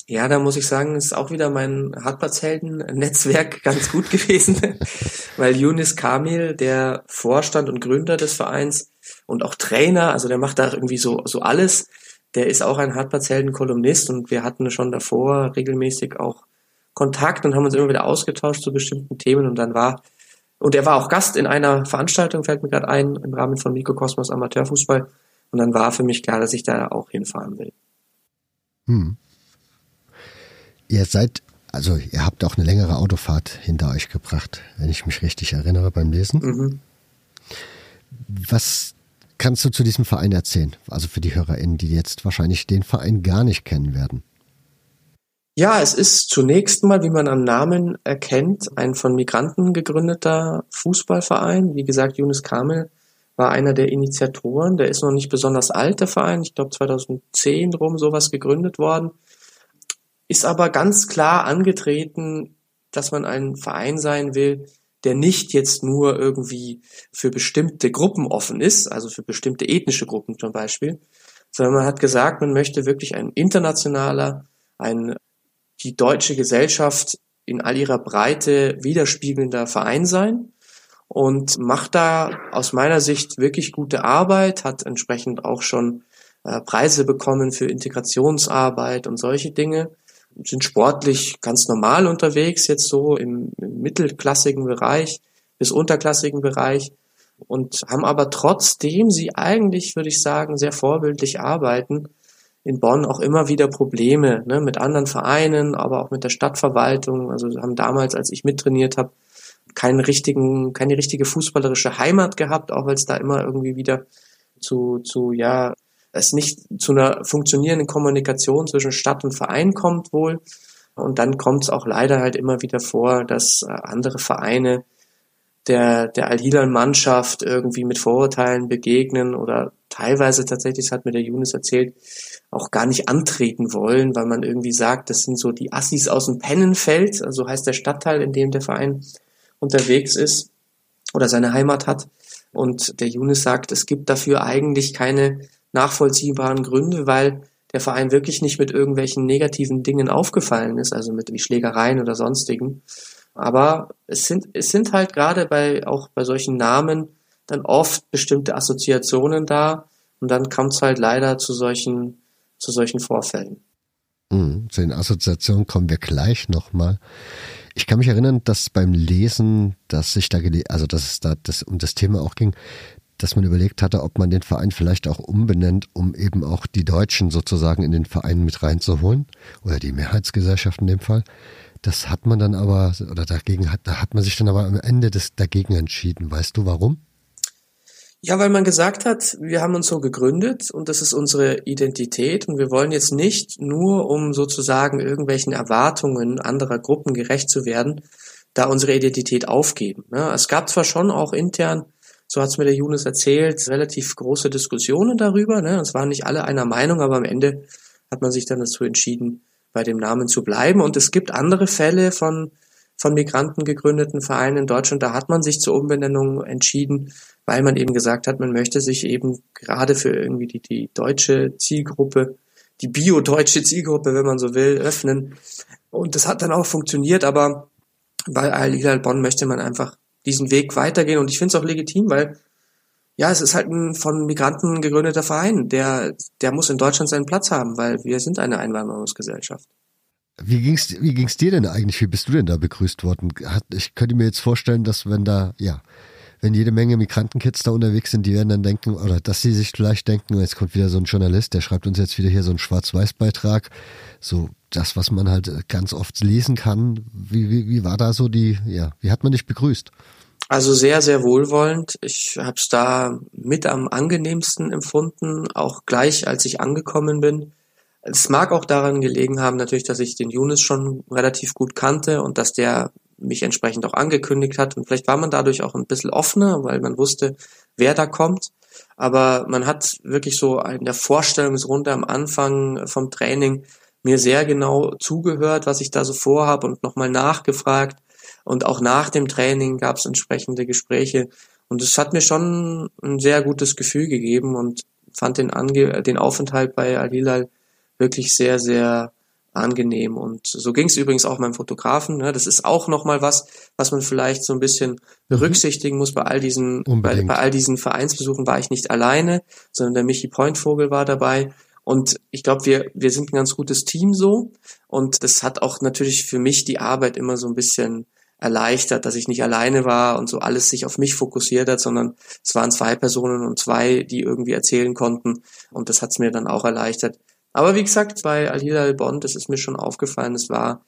Ja, da muss ich sagen, ist auch wieder mein Hartplatzhelden-Netzwerk ganz gut gewesen, weil Yunis Kamil, der Vorstand und Gründer des Vereins und auch Trainer, also der macht da irgendwie so, so alles, der ist auch ein Hartplatzhelden-Kolumnist und wir hatten schon davor regelmäßig auch Kontakt und haben uns immer wieder ausgetauscht zu bestimmten Themen und dann war und er war auch Gast in einer Veranstaltung, fällt mir gerade ein, im Rahmen von Mikrokosmos Amateurfußball. Und dann war für mich klar, dass ich da auch hinfahren will. Hm. Ihr seid, also ihr habt auch eine längere Autofahrt hinter euch gebracht, wenn ich mich richtig erinnere beim Lesen. Mhm. Was kannst du zu diesem Verein erzählen? Also für die HörerInnen, die jetzt wahrscheinlich den Verein gar nicht kennen werden. Ja, es ist zunächst mal, wie man am Namen erkennt, ein von Migranten gegründeter Fußballverein. Wie gesagt, Yunus Kamel war einer der Initiatoren. Der ist noch nicht besonders alt, der Verein. Ich glaube 2010 rum sowas gegründet worden. Ist aber ganz klar angetreten, dass man ein Verein sein will, der nicht jetzt nur irgendwie für bestimmte Gruppen offen ist, also für bestimmte ethnische Gruppen zum Beispiel, sondern man hat gesagt, man möchte wirklich ein internationaler, ein die deutsche Gesellschaft in all ihrer Breite widerspiegelnder Verein sein und macht da aus meiner Sicht wirklich gute Arbeit, hat entsprechend auch schon äh, Preise bekommen für Integrationsarbeit und solche Dinge, sind sportlich ganz normal unterwegs, jetzt so im, im mittelklassigen Bereich bis unterklassigen Bereich und haben aber trotzdem sie eigentlich, würde ich sagen, sehr vorbildlich arbeiten, in Bonn auch immer wieder Probleme ne, mit anderen Vereinen, aber auch mit der Stadtverwaltung. Also haben damals, als ich mittrainiert habe, keinen richtigen, keine richtige fußballerische Heimat gehabt, auch weil es da immer irgendwie wieder zu, zu ja, es nicht zu einer funktionierenden Kommunikation zwischen Stadt und Verein kommt wohl. Und dann kommt es auch leider halt immer wieder vor, dass äh, andere Vereine der, der Al-Hilal-Mannschaft irgendwie mit Vorurteilen begegnen oder teilweise tatsächlich, das hat mir der Younes erzählt, auch gar nicht antreten wollen, weil man irgendwie sagt, das sind so die Assis aus dem Pennenfeld, also heißt der Stadtteil, in dem der Verein unterwegs ist oder seine Heimat hat. Und der Younes sagt, es gibt dafür eigentlich keine nachvollziehbaren Gründe, weil der Verein wirklich nicht mit irgendwelchen negativen Dingen aufgefallen ist, also mit wie Schlägereien oder sonstigen. Aber es sind, es sind halt gerade bei, auch bei solchen Namen dann oft bestimmte Assoziationen da und dann kommt es halt leider zu solchen zu solchen Vorfällen. Mhm, zu den Assoziationen kommen wir gleich nochmal. Ich kann mich erinnern, dass beim Lesen, dass sich da, also dass es da das, um das Thema auch ging, dass man überlegt hatte, ob man den Verein vielleicht auch umbenennt, um eben auch die Deutschen sozusagen in den Verein mit reinzuholen oder die Mehrheitsgesellschaft in dem Fall. Das hat man dann aber, oder dagegen hat, da hat man sich dann aber am Ende des, dagegen entschieden. Weißt du warum? Ja, weil man gesagt hat, wir haben uns so gegründet und das ist unsere Identität und wir wollen jetzt nicht nur, um sozusagen irgendwelchen Erwartungen anderer Gruppen gerecht zu werden, da unsere Identität aufgeben. Ne? Es gab zwar schon auch intern, so hat es mir der Jonas erzählt, relativ große Diskussionen darüber. Ne? Es waren nicht alle einer Meinung, aber am Ende hat man sich dann dazu entschieden, bei dem Namen zu bleiben. Und es gibt andere Fälle von von Migranten gegründeten Vereinen in Deutschland, da hat man sich zur Umbenennung entschieden, weil man eben gesagt hat, man möchte sich eben gerade für irgendwie die, die deutsche Zielgruppe, die bio-deutsche Zielgruppe, wenn man so will, öffnen. Und das hat dann auch funktioniert, aber bei Al-Hilal Bonn möchte man einfach diesen Weg weitergehen und ich finde es auch legitim, weil ja, es ist halt ein von Migranten gegründeter Verein, der, der muss in Deutschland seinen Platz haben, weil wir sind eine Einwanderungsgesellschaft. Wie ging's, wie ging's dir denn eigentlich? Wie bist du denn da begrüßt worden? Ich könnte mir jetzt vorstellen, dass wenn da, ja, wenn jede Menge Migrantenkids da unterwegs sind, die werden dann denken, oder dass sie sich vielleicht denken, jetzt kommt wieder so ein Journalist, der schreibt uns jetzt wieder hier so einen Schwarz-Weiß-Beitrag. So das, was man halt ganz oft lesen kann. Wie, wie, wie war da so die, ja, wie hat man dich begrüßt? Also sehr, sehr wohlwollend. Ich habe es da mit am angenehmsten empfunden, auch gleich als ich angekommen bin. Es mag auch daran gelegen haben, natürlich, dass ich den Younes schon relativ gut kannte und dass der mich entsprechend auch angekündigt hat. Und vielleicht war man dadurch auch ein bisschen offener, weil man wusste, wer da kommt. Aber man hat wirklich so in der Vorstellungsrunde am Anfang vom Training mir sehr genau zugehört, was ich da so vorhabe und nochmal nachgefragt. Und auch nach dem Training gab es entsprechende Gespräche. Und es hat mir schon ein sehr gutes Gefühl gegeben und fand den, Ange den Aufenthalt bei Al-Hilal wirklich sehr, sehr angenehm. Und so ging es übrigens auch meinem Fotografen. Ne? Das ist auch nochmal was, was man vielleicht so ein bisschen mhm. berücksichtigen muss. Bei all diesen, bei, bei all diesen Vereinsbesuchen war ich nicht alleine, sondern der Michi Pointvogel war dabei. Und ich glaube, wir, wir sind ein ganz gutes Team so. Und das hat auch natürlich für mich die Arbeit immer so ein bisschen erleichtert, dass ich nicht alleine war und so alles sich auf mich fokussiert hat, sondern es waren zwei Personen und zwei, die irgendwie erzählen konnten. Und das hat es mir dann auch erleichtert. Aber wie gesagt, bei Al-Hilal Bonn, das ist mir schon aufgefallen, es war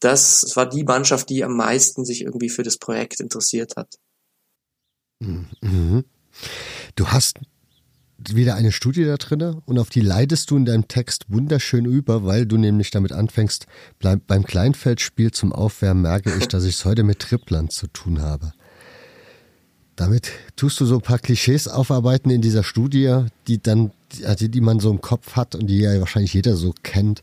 das, es war die Mannschaft, die am meisten sich irgendwie für das Projekt interessiert hat. Mhm. Du hast wieder eine Studie da drinne und auf die leitest du in deinem Text wunderschön über, weil du nämlich damit anfängst, beim Kleinfeldspiel zum Aufwärmen merke ich, dass ich es heute mit Tripplern zu tun habe. Damit tust du so ein paar Klischees aufarbeiten in dieser Studie, die dann, also die man so im Kopf hat und die ja wahrscheinlich jeder so kennt.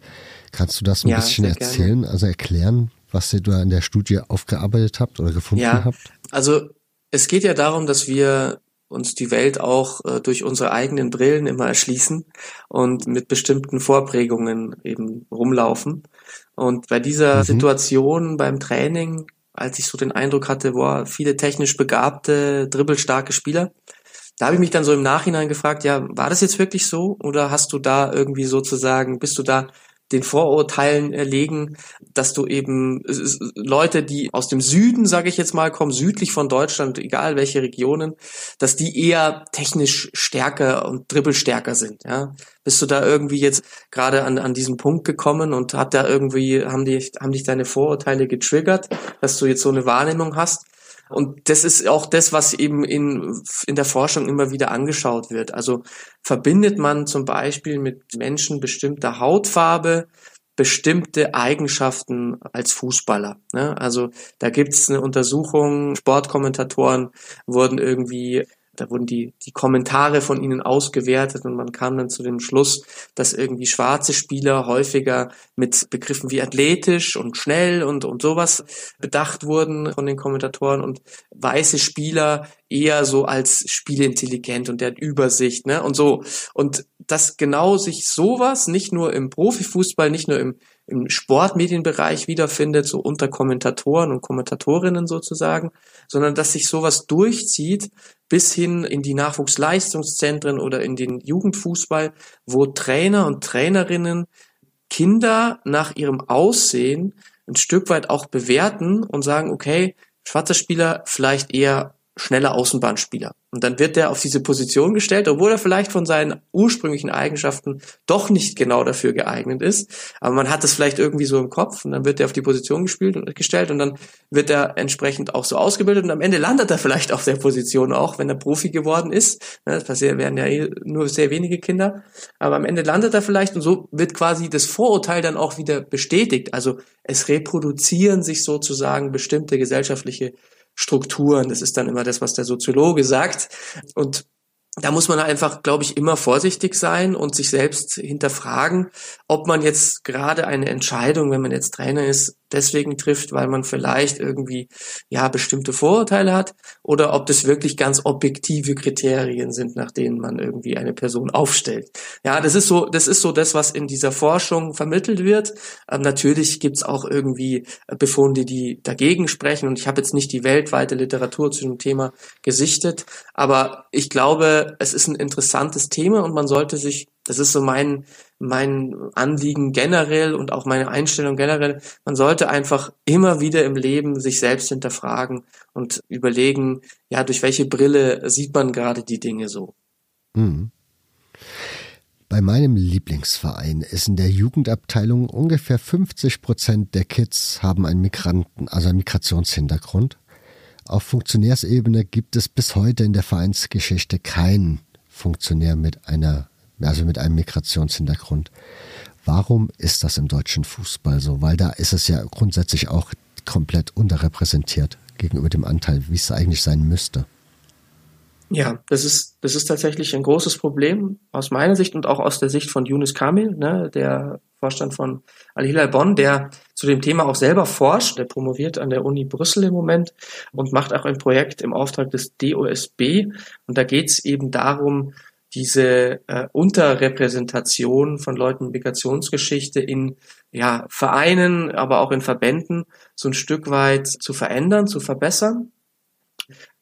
Kannst du das ein ja, bisschen erzählen, gerne. also erklären, was ihr da in der Studie aufgearbeitet habt oder gefunden ja, habt? Also es geht ja darum, dass wir uns die Welt auch äh, durch unsere eigenen Brillen immer erschließen und mit bestimmten Vorprägungen eben rumlaufen. Und bei dieser mhm. Situation beim Training, als ich so den Eindruck hatte, boah, viele technisch begabte, dribbelstarke Spieler, da habe ich mich dann so im Nachhinein gefragt, ja, war das jetzt wirklich so? Oder hast du da irgendwie sozusagen, bist du da den Vorurteilen erlegen, dass du eben Leute, die aus dem Süden, sage ich jetzt mal, kommen, südlich von Deutschland, egal welche Regionen, dass die eher technisch stärker und dribbelstärker sind. Ja? Bist du da irgendwie jetzt gerade an, an diesen Punkt gekommen und hat da irgendwie, haben, die, haben dich deine Vorurteile getriggert, dass du jetzt so eine Wahrnehmung hast? Und das ist auch das, was eben in, in der Forschung immer wieder angeschaut wird. Also verbindet man zum Beispiel mit Menschen bestimmter Hautfarbe bestimmte Eigenschaften als Fußballer. Ne? Also da gibt es eine Untersuchung, Sportkommentatoren wurden irgendwie da wurden die, die Kommentare von ihnen ausgewertet und man kam dann zu dem Schluss, dass irgendwie schwarze Spieler häufiger mit Begriffen wie athletisch und schnell und, und sowas bedacht wurden von den Kommentatoren und weiße Spieler eher so als spielintelligent und der hat Übersicht, ne, und so. Und dass genau sich sowas nicht nur im Profifußball, nicht nur im im Sportmedienbereich wiederfindet, so unter Kommentatoren und Kommentatorinnen sozusagen, sondern dass sich sowas durchzieht bis hin in die Nachwuchsleistungszentren oder in den Jugendfußball, wo Trainer und Trainerinnen Kinder nach ihrem Aussehen ein Stück weit auch bewerten und sagen, okay, schwarzer Spieler vielleicht eher schneller Außenbahnspieler. Und dann wird er auf diese Position gestellt, obwohl er vielleicht von seinen ursprünglichen Eigenschaften doch nicht genau dafür geeignet ist. Aber man hat es vielleicht irgendwie so im Kopf und dann wird er auf die Position gespielt gestellt und dann wird er entsprechend auch so ausgebildet und am Ende landet er vielleicht auf der Position auch, wenn er Profi geworden ist. Das passiert, werden ja eh nur sehr wenige Kinder. Aber am Ende landet er vielleicht und so wird quasi das Vorurteil dann auch wieder bestätigt. Also es reproduzieren sich sozusagen bestimmte gesellschaftliche Strukturen. Das ist dann immer das, was der Soziologe sagt. Und da muss man einfach, glaube ich, immer vorsichtig sein und sich selbst hinterfragen, ob man jetzt gerade eine Entscheidung, wenn man jetzt Trainer ist, deswegen trifft, weil man vielleicht irgendwie ja bestimmte Vorurteile hat oder ob das wirklich ganz objektive Kriterien sind, nach denen man irgendwie eine Person aufstellt. Ja, das ist so, das ist so das, was in dieser Forschung vermittelt wird. Ähm, natürlich gibt's auch irgendwie Befunde, die dagegen sprechen und ich habe jetzt nicht die weltweite Literatur zu dem Thema gesichtet, aber ich glaube, es ist ein interessantes Thema und man sollte sich das ist so mein, mein Anliegen generell und auch meine Einstellung generell. Man sollte einfach immer wieder im Leben sich selbst hinterfragen und überlegen, ja, durch welche Brille sieht man gerade die Dinge so. Mhm. Bei meinem Lieblingsverein ist in der Jugendabteilung ungefähr 50 Prozent der Kids haben einen Migranten, also einen Migrationshintergrund. Auf Funktionärsebene gibt es bis heute in der Vereinsgeschichte keinen Funktionär mit einer also mit einem Migrationshintergrund. Warum ist das im deutschen Fußball so? Weil da ist es ja grundsätzlich auch komplett unterrepräsentiert gegenüber dem Anteil, wie es eigentlich sein müsste. Ja, das ist, das ist tatsächlich ein großes Problem aus meiner Sicht und auch aus der Sicht von Yunus Kamil, ne, der Vorstand von Al-Hilal Bonn, der zu dem Thema auch selber forscht. Der promoviert an der Uni Brüssel im Moment und macht auch ein Projekt im Auftrag des DOSB. Und da geht es eben darum, diese äh, Unterrepräsentation von Leuten Migrationsgeschichte in ja, Vereinen, aber auch in Verbänden so ein Stück weit zu verändern, zu verbessern.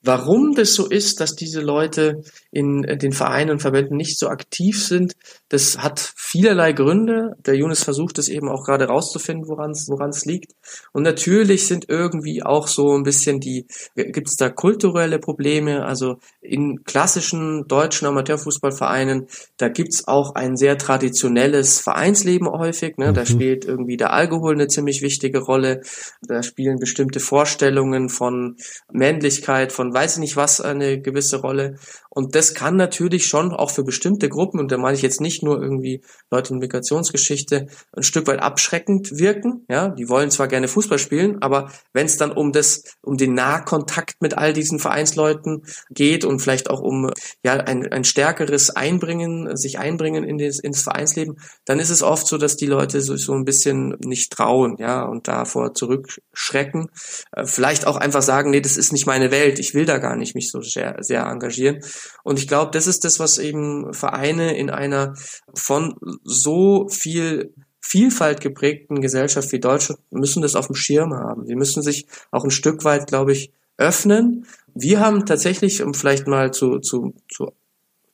Warum das so ist, dass diese Leute in den Vereinen und Verbänden nicht so aktiv sind, das hat vielerlei Gründe. Der Jonas versucht es eben auch gerade rauszufinden, woran es es liegt. Und natürlich sind irgendwie auch so ein bisschen die, gibt es da kulturelle Probleme. Also in klassischen deutschen Amateurfußballvereinen, da gibt's auch ein sehr traditionelles Vereinsleben häufig. Ne? Da mhm. spielt irgendwie der Alkohol eine ziemlich wichtige Rolle. Da spielen bestimmte Vorstellungen von Männlichkeit, von weiß ich nicht was eine gewisse Rolle. Und das kann natürlich schon auch für bestimmte Gruppen, und da meine ich jetzt nicht nur irgendwie Leute in Migrationsgeschichte, ein Stück weit abschreckend wirken. Ja, die wollen zwar gerne Fußball spielen, aber wenn es dann um das, um den Nahkontakt mit all diesen Vereinsleuten geht und vielleicht auch um ja ein, ein stärkeres Einbringen, sich einbringen in das, ins Vereinsleben, dann ist es oft so, dass die Leute so, so ein bisschen nicht trauen, ja, und davor zurückschrecken. Äh, vielleicht auch einfach sagen, nee, das ist nicht meine Welt, ich will da gar nicht mich so sehr, sehr engagieren. Und ich glaube, das ist das, was eben Vereine in einer von so viel Vielfalt geprägten Gesellschaft wie Deutschland müssen das auf dem Schirm haben. Sie müssen sich auch ein Stück weit, glaube ich, öffnen. Wir haben tatsächlich, um vielleicht mal zu, zu, zu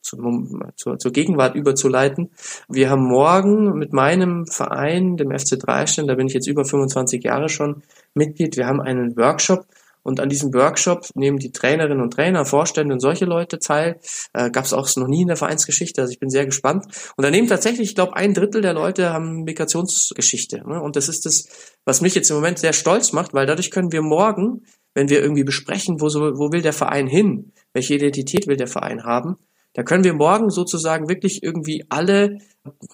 zur, zur Gegenwart überzuleiten. Wir haben morgen mit meinem Verein, dem FC Dreistein, da bin ich jetzt über 25 Jahre schon Mitglied, wir haben einen Workshop und an diesem Workshop nehmen die Trainerinnen und Trainer, Vorstände und solche Leute teil. Äh, Gab es auch noch nie in der Vereinsgeschichte. Also ich bin sehr gespannt. Und da nehmen tatsächlich, ich glaube, ein Drittel der Leute haben Migrationsgeschichte. Ne? Und das ist das, was mich jetzt im Moment sehr stolz macht, weil dadurch können wir morgen, wenn wir irgendwie besprechen, wo, so, wo will der Verein hin, welche Identität will der Verein haben, da können wir morgen sozusagen wirklich irgendwie alle,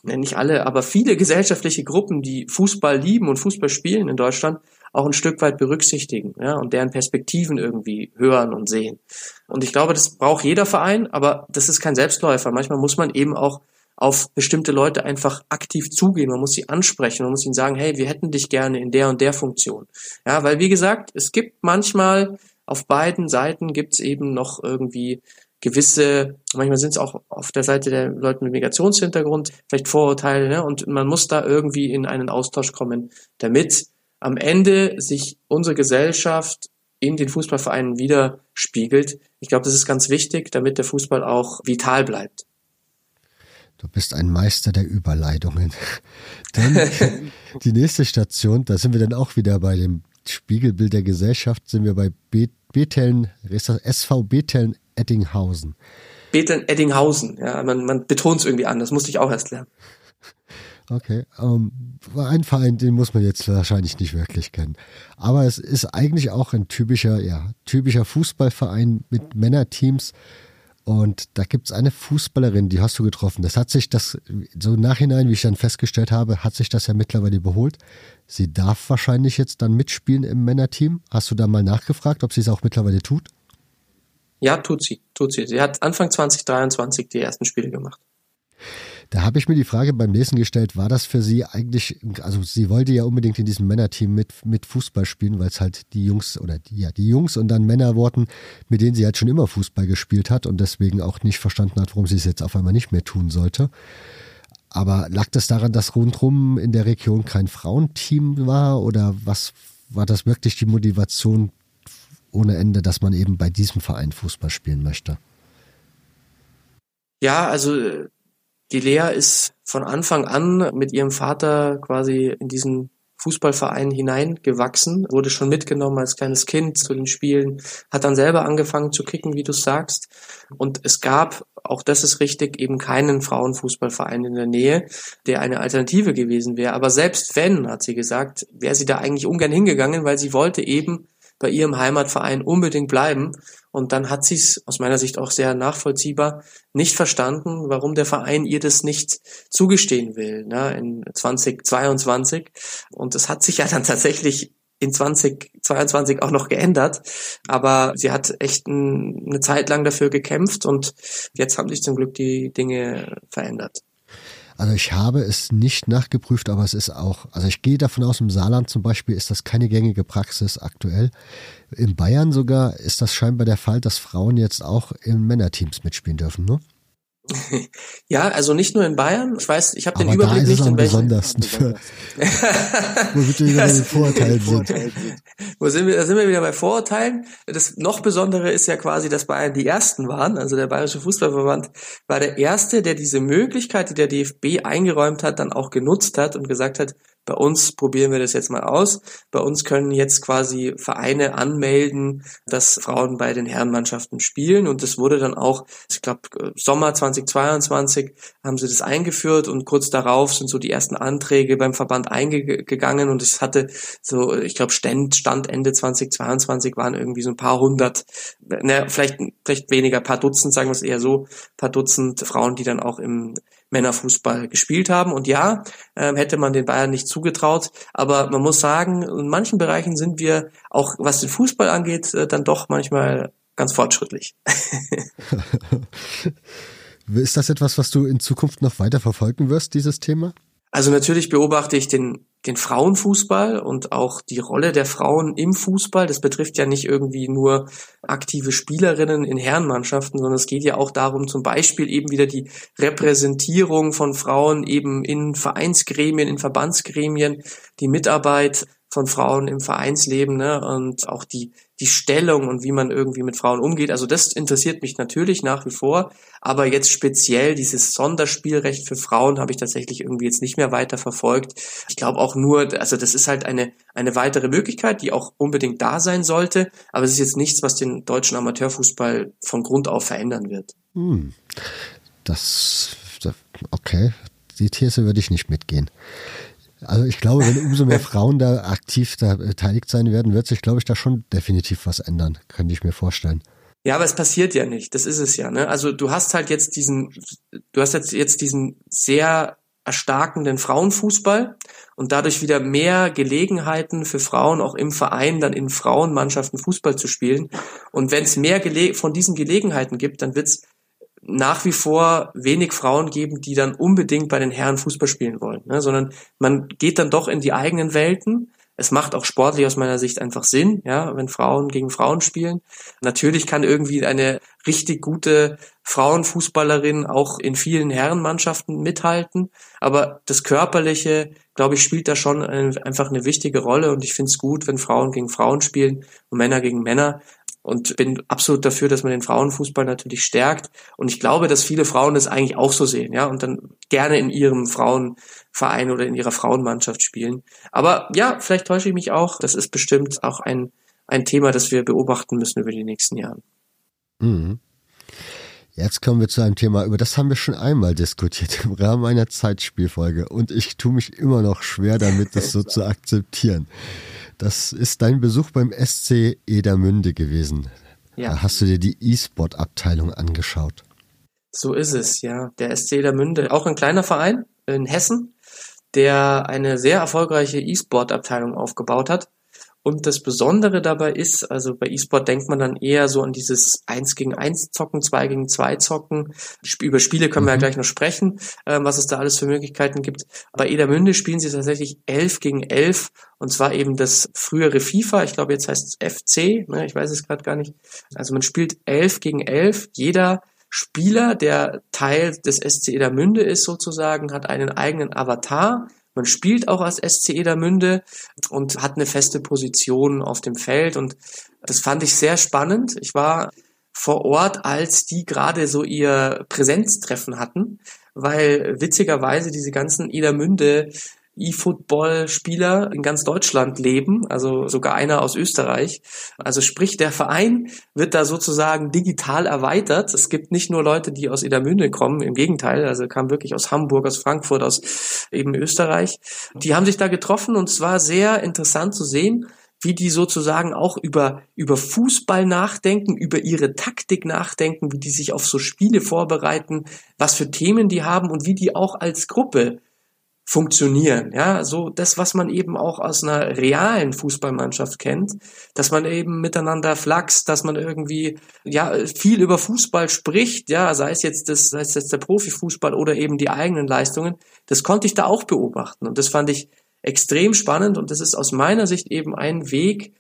nicht alle, aber viele gesellschaftliche Gruppen, die Fußball lieben und Fußball spielen in Deutschland, auch ein Stück weit berücksichtigen ja, und deren Perspektiven irgendwie hören und sehen. Und ich glaube, das braucht jeder Verein, aber das ist kein Selbstläufer. Manchmal muss man eben auch auf bestimmte Leute einfach aktiv zugehen. Man muss sie ansprechen. Man muss ihnen sagen, hey, wir hätten dich gerne in der und der Funktion. Ja, weil wie gesagt, es gibt manchmal auf beiden Seiten gibt es eben noch irgendwie gewisse, manchmal sind es auch auf der Seite der Leute mit Migrationshintergrund, vielleicht Vorurteile, ne? und man muss da irgendwie in einen Austausch kommen, damit am Ende sich unsere Gesellschaft in den Fußballvereinen widerspiegelt. Ich glaube, das ist ganz wichtig, damit der Fußball auch vital bleibt. Du bist ein Meister der Überleitungen. Denn die nächste Station, da sind wir dann auch wieder bei dem Spiegelbild der Gesellschaft, sind wir bei Bethlen, SV Bethlen Eddinghausen. Bethlen Eddinghausen, ja, man, man betont es irgendwie an, das musste ich auch erst lernen. Okay, ähm, ein Verein, den muss man jetzt wahrscheinlich nicht wirklich kennen. Aber es ist eigentlich auch ein typischer, ja, typischer Fußballverein mit Männerteams. Und da gibt's eine Fußballerin, die hast du getroffen. Das hat sich das, so Nachhinein, wie ich dann festgestellt habe, hat sich das ja mittlerweile überholt. Sie darf wahrscheinlich jetzt dann mitspielen im Männerteam. Hast du da mal nachgefragt, ob sie es auch mittlerweile tut? Ja, tut sie, tut sie. Sie hat Anfang 2023 die ersten Spiele gemacht. Da habe ich mir die Frage beim Lesen gestellt, war das für sie eigentlich, also sie wollte ja unbedingt in diesem Männerteam mit, mit Fußball spielen, weil es halt die Jungs oder die, ja, die Jungs und dann Männer wurden, mit denen sie halt schon immer Fußball gespielt hat und deswegen auch nicht verstanden hat, warum sie es jetzt auf einmal nicht mehr tun sollte. Aber lag das daran, dass rundherum in der Region kein Frauenteam war oder was war das wirklich die Motivation ohne Ende, dass man eben bei diesem Verein Fußball spielen möchte? Ja, also die Lea ist von Anfang an mit ihrem Vater quasi in diesen Fußballverein hineingewachsen, wurde schon mitgenommen als kleines Kind zu den Spielen, hat dann selber angefangen zu kicken, wie du sagst. Und es gab, auch das ist richtig, eben keinen Frauenfußballverein in der Nähe, der eine Alternative gewesen wäre. Aber selbst wenn, hat sie gesagt, wäre sie da eigentlich ungern hingegangen, weil sie wollte eben bei ihrem Heimatverein unbedingt bleiben. Und dann hat sie es aus meiner Sicht auch sehr nachvollziehbar nicht verstanden, warum der Verein ihr das nicht zugestehen will ne, in 2022. Und es hat sich ja dann tatsächlich in 2022 auch noch geändert. Aber sie hat echt ein, eine Zeit lang dafür gekämpft und jetzt haben sich zum Glück die Dinge verändert. Also ich habe es nicht nachgeprüft, aber es ist auch, also ich gehe davon aus, im Saarland zum Beispiel ist das keine gängige Praxis aktuell. In Bayern sogar ist das scheinbar der Fall, dass Frauen jetzt auch in Männerteams mitspielen dürfen, ne? Ja, also nicht nur in Bayern. Ich weiß, ich habe den Überblick nicht in welchen. Besondersten für, womit wir wieder bei den Vorurteilen sind. Wo sind wir? Da sind wir wieder bei Vorurteilen. Das noch Besondere ist ja quasi, dass Bayern die ersten waren. Also der Bayerische Fußballverband war der erste, der diese Möglichkeit, die der DFB eingeräumt hat, dann auch genutzt hat und gesagt hat, bei uns probieren wir das jetzt mal aus. Bei uns können jetzt quasi Vereine anmelden, dass Frauen bei den Herrenmannschaften spielen. Und das wurde dann auch, ich glaube, Sommer 2022 haben sie das eingeführt und kurz darauf sind so die ersten Anträge beim Verband eingegangen und es hatte so, ich glaube, Stand, Stand Ende 2022 waren irgendwie so ein paar hundert, ne, vielleicht, vielleicht weniger, paar Dutzend, sagen wir es eher so, paar Dutzend Frauen, die dann auch im Männerfußball gespielt haben. Und ja, äh, hätte man den Bayern nicht zugetraut. Aber man muss sagen, in manchen Bereichen sind wir auch, was den Fußball angeht, äh, dann doch manchmal ganz fortschrittlich. Ist das etwas, was du in Zukunft noch weiter verfolgen wirst, dieses Thema? Also natürlich beobachte ich den, den Frauenfußball und auch die Rolle der Frauen im Fußball. Das betrifft ja nicht irgendwie nur aktive Spielerinnen in Herrenmannschaften, sondern es geht ja auch darum, zum Beispiel eben wieder die Repräsentierung von Frauen eben in Vereinsgremien, in Verbandsgremien, die Mitarbeit von Frauen im Vereinsleben ne, und auch die, die Stellung und wie man irgendwie mit Frauen umgeht. Also das interessiert mich natürlich nach wie vor, aber jetzt speziell dieses Sonderspielrecht für Frauen habe ich tatsächlich irgendwie jetzt nicht mehr weiter verfolgt. Ich glaube auch nur, also das ist halt eine, eine weitere Möglichkeit, die auch unbedingt da sein sollte, aber es ist jetzt nichts, was den deutschen Amateurfußball von Grund auf verändern wird. Hm. Das, okay, die These würde ich nicht mitgehen. Also ich glaube, wenn umso mehr Frauen da aktiv da beteiligt sein werden, wird sich, glaube ich, da schon definitiv was ändern, könnte ich mir vorstellen. Ja, aber es passiert ja nicht. Das ist es ja. Ne? Also du hast halt jetzt diesen, du hast jetzt jetzt diesen sehr erstarkenden Frauenfußball und dadurch wieder mehr Gelegenheiten für Frauen auch im Verein dann in Frauenmannschaften Fußball zu spielen. Und wenn es mehr Gele von diesen Gelegenheiten gibt, dann wird es nach wie vor wenig Frauen geben, die dann unbedingt bei den Herren Fußball spielen wollen, ne? sondern man geht dann doch in die eigenen Welten. Es macht auch sportlich aus meiner Sicht einfach Sinn, ja, wenn Frauen gegen Frauen spielen. Natürlich kann irgendwie eine richtig gute Frauenfußballerin auch in vielen Herrenmannschaften mithalten, aber das Körperliche, glaube ich, spielt da schon einfach eine wichtige Rolle und ich finde es gut, wenn Frauen gegen Frauen spielen und Männer gegen Männer, und bin absolut dafür, dass man den Frauenfußball natürlich stärkt. Und ich glaube, dass viele Frauen das eigentlich auch so sehen, ja, und dann gerne in ihrem Frauenverein oder in ihrer Frauenmannschaft spielen. Aber ja, vielleicht täusche ich mich auch. Das ist bestimmt auch ein, ein Thema, das wir beobachten müssen über die nächsten Jahre. Mhm. Jetzt kommen wir zu einem Thema, über das haben wir schon einmal diskutiert im Rahmen einer Zeitspielfolge. Und ich tue mich immer noch schwer damit, das so zu akzeptieren. Das ist dein Besuch beim SC Edermünde gewesen. Ja. Da hast du dir die E-Sport-Abteilung angeschaut. So ist es, ja. Der SC Edermünde, auch ein kleiner Verein in Hessen, der eine sehr erfolgreiche E-Sport-Abteilung aufgebaut hat. Und das Besondere dabei ist, also bei E-Sport denkt man dann eher so an dieses 1 gegen 1 Zocken, 2 gegen 2 Zocken. Über Spiele können wir ja mhm. gleich noch sprechen, ähm, was es da alles für Möglichkeiten gibt. Bei Edermünde spielen sie tatsächlich 11 gegen 11 und zwar eben das frühere FIFA, ich glaube jetzt heißt es FC, ne, ich weiß es gerade gar nicht. Also man spielt 11 gegen 11, jeder Spieler, der Teil des SC Edermünde ist sozusagen, hat einen eigenen Avatar, man spielt auch als SC Edermünde und hat eine feste Position auf dem Feld und das fand ich sehr spannend. Ich war vor Ort, als die gerade so ihr Präsenztreffen hatten, weil witzigerweise diese ganzen Edermünde E-Football-Spieler in ganz Deutschland leben, also sogar einer aus Österreich. Also sprich, der Verein wird da sozusagen digital erweitert. Es gibt nicht nur Leute, die aus Edermünde kommen, im Gegenteil, also kam wirklich aus Hamburg, aus Frankfurt, aus eben Österreich. Die haben sich da getroffen und es war sehr interessant zu sehen, wie die sozusagen auch über, über Fußball nachdenken, über ihre Taktik nachdenken, wie die sich auf so Spiele vorbereiten, was für Themen die haben und wie die auch als Gruppe funktionieren. Ja, so das, was man eben auch aus einer realen Fußballmannschaft kennt, dass man eben miteinander flaxt, dass man irgendwie ja viel über Fußball spricht, ja, sei es jetzt das, sei es jetzt der Profifußball oder eben die eigenen Leistungen. Das konnte ich da auch beobachten und das fand ich extrem spannend und das ist aus meiner Sicht eben ein Weg,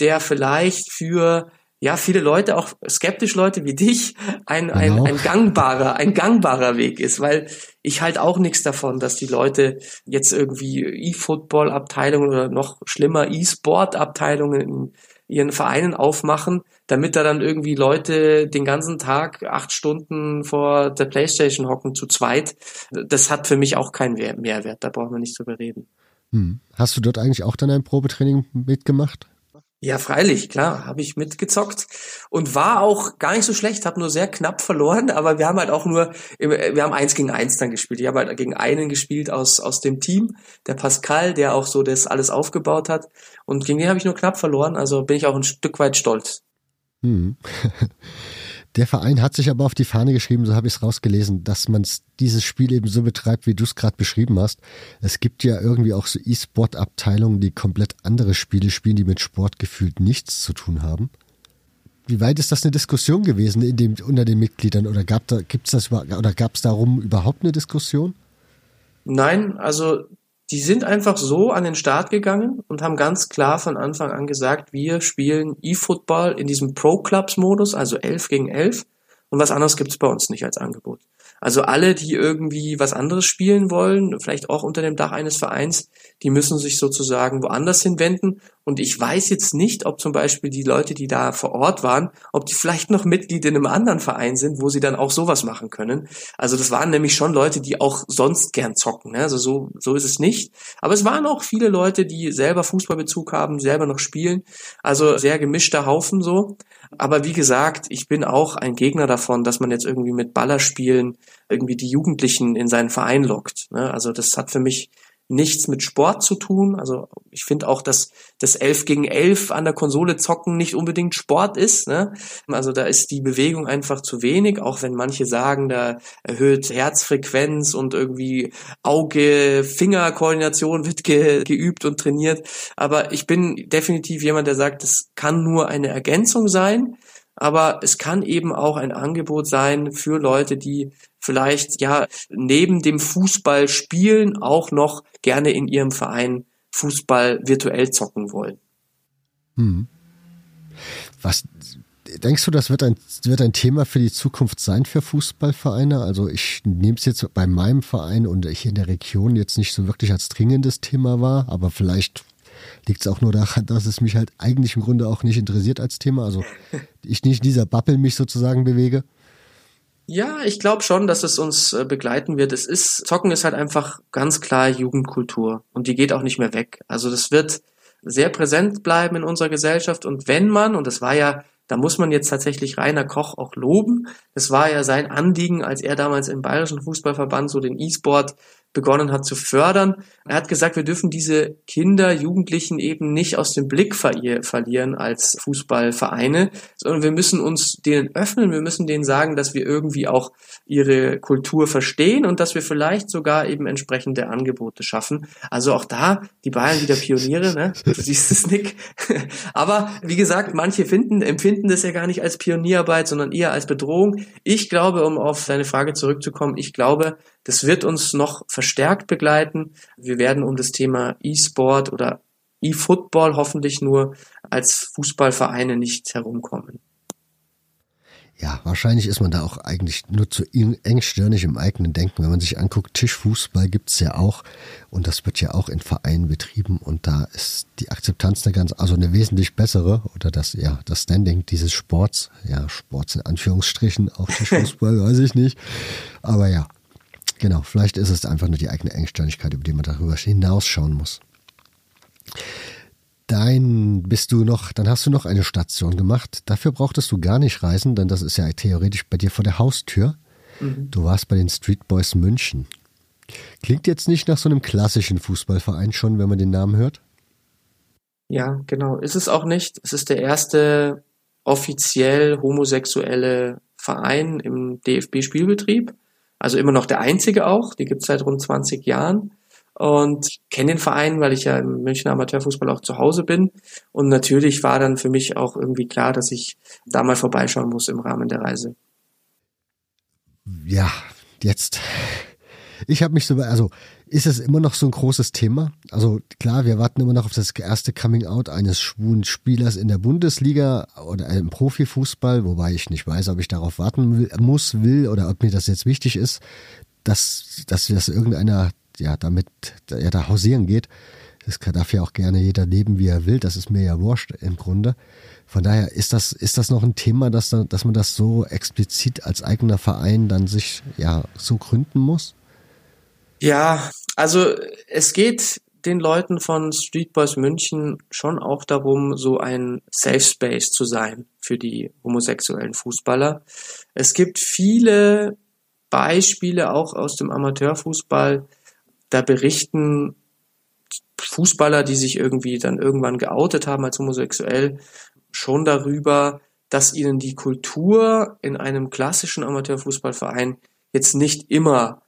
der vielleicht für ja, viele Leute, auch skeptisch Leute wie dich, ein, ein, genau. ein gangbarer, ein gangbarer Weg ist, weil ich halt auch nichts davon, dass die Leute jetzt irgendwie E-Football-Abteilungen oder noch schlimmer E-Sport-Abteilungen in ihren Vereinen aufmachen, damit da dann irgendwie Leute den ganzen Tag acht Stunden vor der Playstation hocken zu zweit. Das hat für mich auch keinen Mehrwert, da brauchen wir nicht drüber reden. Hm. Hast du dort eigentlich auch dann ein Probetraining mitgemacht? Ja, freilich, klar, habe ich mitgezockt und war auch gar nicht so schlecht, habe nur sehr knapp verloren, aber wir haben halt auch nur, wir haben eins gegen eins dann gespielt. Ich habe halt gegen einen gespielt aus, aus dem Team, der Pascal, der auch so das alles aufgebaut hat und gegen den habe ich nur knapp verloren, also bin ich auch ein Stück weit stolz. Hm. Der Verein hat sich aber auf die Fahne geschrieben, so habe ich es rausgelesen, dass man dieses Spiel eben so betreibt, wie du es gerade beschrieben hast. Es gibt ja irgendwie auch so E-Sport-Abteilungen, die komplett andere Spiele spielen, die mit Sport gefühlt nichts zu tun haben. Wie weit ist das eine Diskussion gewesen in dem, unter den Mitgliedern oder gab da, das oder gab es darum überhaupt eine Diskussion? Nein, also die sind einfach so an den Start gegangen und haben ganz klar von Anfang an gesagt, wir spielen E-Football in diesem Pro-Clubs-Modus, also 11 gegen 11. Und was anderes gibt's bei uns nicht als Angebot. Also alle, die irgendwie was anderes spielen wollen, vielleicht auch unter dem Dach eines Vereins, die müssen sich sozusagen woanders hinwenden. Und ich weiß jetzt nicht, ob zum Beispiel die Leute, die da vor Ort waren, ob die vielleicht noch Mitglied in einem anderen Verein sind, wo sie dann auch sowas machen können. Also das waren nämlich schon Leute, die auch sonst gern zocken. Ne? Also so, so ist es nicht. Aber es waren auch viele Leute, die selber Fußballbezug haben, selber noch spielen. Also sehr gemischter Haufen so. Aber wie gesagt, ich bin auch ein Gegner davon, dass man jetzt irgendwie mit Ballerspielen irgendwie die Jugendlichen in seinen Verein lockt. Ne? Also das hat für mich nichts mit Sport zu tun. Also ich finde auch, dass das 11 gegen 11 an der Konsole zocken nicht unbedingt Sport ist. Ne? Also da ist die Bewegung einfach zu wenig, auch wenn manche sagen, da erhöht Herzfrequenz und irgendwie Auge-Finger-Koordination wird ge geübt und trainiert. Aber ich bin definitiv jemand, der sagt, es kann nur eine Ergänzung sein. Aber es kann eben auch ein Angebot sein für Leute, die vielleicht ja neben dem Fußball spielen auch noch gerne in ihrem Verein Fußball virtuell zocken wollen. Hm. Was denkst du, das wird ein, wird ein Thema für die Zukunft sein für Fußballvereine? Also ich nehme es jetzt bei meinem Verein und ich in der Region jetzt nicht so wirklich als dringendes Thema wahr, aber vielleicht liegt es auch nur daran, dass es mich halt eigentlich im Grunde auch nicht interessiert als Thema. Also ich nicht in dieser Bubble mich sozusagen bewege. Ja, ich glaube schon, dass es uns äh, begleiten wird. Es ist, Zocken ist halt einfach ganz klar Jugendkultur und die geht auch nicht mehr weg. Also das wird sehr präsent bleiben in unserer Gesellschaft und wenn man, und das war ja, da muss man jetzt tatsächlich Rainer Koch auch loben, das war ja sein Anliegen, als er damals im Bayerischen Fußballverband so den E-Sport begonnen hat zu fördern. Er hat gesagt, wir dürfen diese Kinder, Jugendlichen eben nicht aus dem Blick verlieren als Fußballvereine, sondern wir müssen uns denen öffnen, wir müssen denen sagen, dass wir irgendwie auch ihre Kultur verstehen und dass wir vielleicht sogar eben entsprechende Angebote schaffen. Also auch da die Bayern wieder Pioniere, ne? Du siehst es, Nick. Aber wie gesagt, manche finden, empfinden das ja gar nicht als Pionierarbeit, sondern eher als Bedrohung. Ich glaube, um auf deine Frage zurückzukommen, ich glaube, das wird uns noch verstärkt begleiten. Wir werden um das Thema E-Sport oder E-Football hoffentlich nur als Fußballvereine nicht herumkommen. Ja, wahrscheinlich ist man da auch eigentlich nur zu engstirnig im eigenen Denken. Wenn man sich anguckt, Tischfußball gibt's ja auch und das wird ja auch in Vereinen betrieben und da ist die Akzeptanz eine ganz, also eine wesentlich bessere oder das, ja, das Standing dieses Sports, ja, Sports in Anführungsstrichen, auch Tischfußball, weiß ich nicht. Aber ja, Genau, vielleicht ist es einfach nur die eigene Engstirnigkeit, über die man darüber hinausschauen muss. Dein bist du noch, dann hast du noch eine Station gemacht. Dafür brauchtest du gar nicht reisen, denn das ist ja theoretisch bei dir vor der Haustür. Mhm. Du warst bei den Street Boys München. Klingt jetzt nicht nach so einem klassischen Fußballverein schon, wenn man den Namen hört? Ja, genau. Ist es auch nicht. Es ist der erste offiziell homosexuelle Verein im DFB-Spielbetrieb. Also immer noch der einzige auch, die gibt es seit rund 20 Jahren. und kenne den Verein, weil ich ja im Münchner Amateurfußball auch zu Hause bin. Und natürlich war dann für mich auch irgendwie klar, dass ich da mal vorbeischauen muss im Rahmen der Reise. Ja, jetzt. Ich habe mich so, also ist es immer noch so ein großes Thema? Also klar, wir warten immer noch auf das erste Coming Out eines schwulen Spielers in der Bundesliga oder im Profifußball, wobei ich nicht weiß, ob ich darauf warten will, muss, will oder ob mir das jetzt wichtig ist, dass, dass das irgendeiner ja damit ja da hausieren geht. Das darf ja auch gerne jeder leben, wie er will. Das ist mir ja wurscht im Grunde. Von daher ist das, ist das noch ein Thema, dass, da, dass man das so explizit als eigener Verein dann sich ja so gründen muss? Ja, also es geht den Leuten von Street Boys München schon auch darum, so ein Safe Space zu sein für die homosexuellen Fußballer. Es gibt viele Beispiele auch aus dem Amateurfußball, da berichten Fußballer, die sich irgendwie dann irgendwann geoutet haben als homosexuell, schon darüber, dass ihnen die Kultur in einem klassischen Amateurfußballverein jetzt nicht immer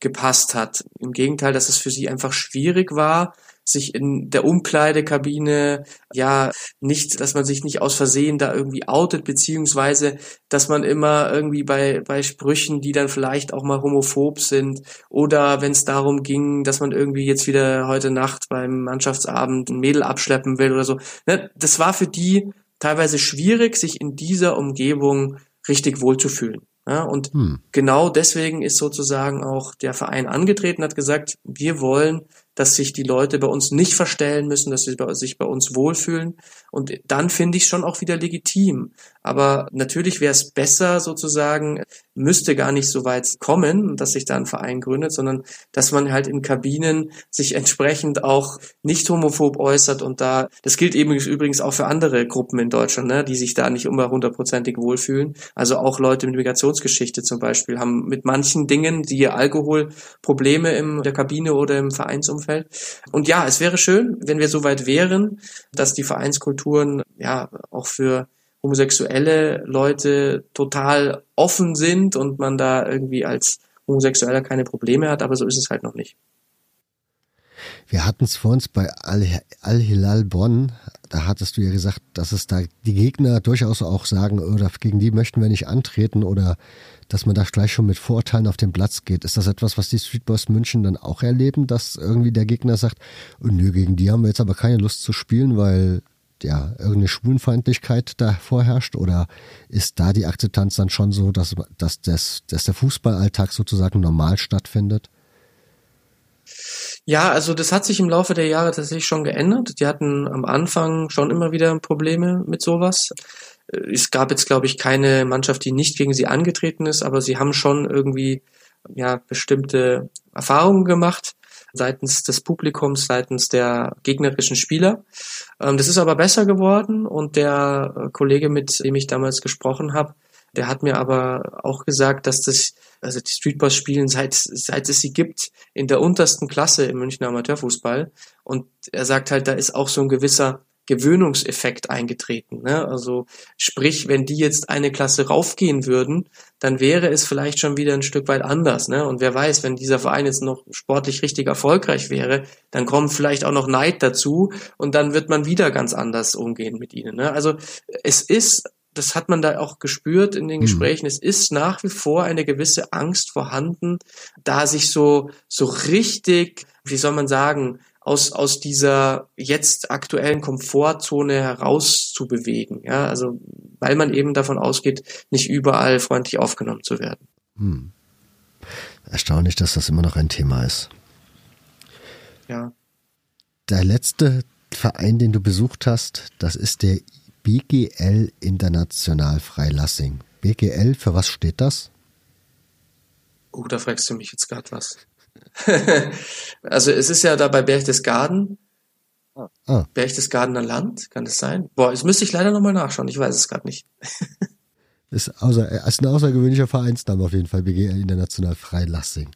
gepasst hat. Im Gegenteil, dass es für sie einfach schwierig war, sich in der Umkleidekabine, ja, nicht, dass man sich nicht aus Versehen da irgendwie outet, beziehungsweise, dass man immer irgendwie bei, bei Sprüchen, die dann vielleicht auch mal homophob sind, oder wenn es darum ging, dass man irgendwie jetzt wieder heute Nacht beim Mannschaftsabend ein Mädel abschleppen will oder so. Ne, das war für die teilweise schwierig, sich in dieser Umgebung richtig wohlzufühlen. Ja, und hm. genau deswegen ist sozusagen auch der Verein angetreten, hat gesagt, wir wollen dass sich die Leute bei uns nicht verstellen müssen, dass sie sich bei uns wohlfühlen. Und dann finde ich es schon auch wieder legitim. Aber natürlich wäre es besser sozusagen, müsste gar nicht so weit kommen, dass sich da ein Verein gründet, sondern dass man halt in Kabinen sich entsprechend auch nicht homophob äußert und da, das gilt eben übrigens auch für andere Gruppen in Deutschland, ne, die sich da nicht immer hundertprozentig wohlfühlen. Also auch Leute mit Migrationsgeschichte zum Beispiel haben mit manchen Dingen, die Alkohol, Probleme in der Kabine oder im Vereinsumfeld. Und ja, es wäre schön, wenn wir so weit wären, dass die Vereinskulturen ja auch für homosexuelle Leute total offen sind und man da irgendwie als Homosexueller keine Probleme hat, aber so ist es halt noch nicht. Wir hatten es vor uns bei Al-Hilal Bonn, da hattest du ja gesagt, dass es da die Gegner durchaus auch sagen, oder gegen die möchten wir nicht antreten oder dass man da gleich schon mit Vorurteilen auf den Platz geht. Ist das etwas, was die Streetboys München dann auch erleben, dass irgendwie der Gegner sagt, oh, nö, gegen die haben wir jetzt aber keine Lust zu spielen, weil ja, irgendeine Schwulenfeindlichkeit da vorherrscht? Oder ist da die Akzeptanz dann schon so, dass, dass, das, dass der Fußballalltag sozusagen normal stattfindet? Ja, also das hat sich im Laufe der Jahre tatsächlich schon geändert. Die hatten am Anfang schon immer wieder Probleme mit sowas. Es gab jetzt, glaube ich, keine Mannschaft, die nicht gegen sie angetreten ist, aber sie haben schon irgendwie ja bestimmte Erfahrungen gemacht seitens des Publikums, seitens der gegnerischen Spieler. Ähm, das ist aber besser geworden und der äh, Kollege, mit dem ich damals gesprochen habe, der hat mir aber auch gesagt, dass das, also die Streetboys spielen seit, seit es sie gibt, in der untersten Klasse im Münchner Amateurfußball. Und er sagt halt, da ist auch so ein gewisser Gewöhnungseffekt eingetreten. Ne? Also sprich, wenn die jetzt eine Klasse raufgehen würden, dann wäre es vielleicht schon wieder ein Stück weit anders. Ne? Und wer weiß, wenn dieser Verein jetzt noch sportlich richtig erfolgreich wäre, dann kommt vielleicht auch noch Neid dazu und dann wird man wieder ganz anders umgehen mit ihnen. Ne? Also es ist das hat man da auch gespürt in den mhm. Gesprächen. Mhm. Es ist nach wie vor eine gewisse Angst vorhanden, da sich so, so richtig, wie soll man sagen, aus, aus dieser jetzt aktuellen Komfortzone herauszubewegen. Ja, also, weil man eben davon ausgeht, nicht überall freundlich aufgenommen zu werden. Hm. Erstaunlich, dass das immer noch ein Thema ist. Ja. Der letzte Verein, den du besucht hast, das ist der BGL International Freilassing. BGL, für was steht das? Oh, da fragst du mich jetzt gerade was. also es ist ja da bei Berchtesgaden. Ah. ah. Berchtesgadener Land, kann das sein? Boah, jetzt müsste ich leider nochmal nachschauen, ich weiß es gerade nicht. ist, außer, ist ein außergewöhnlicher Vereinsname auf jeden Fall, BGL International Freilassing.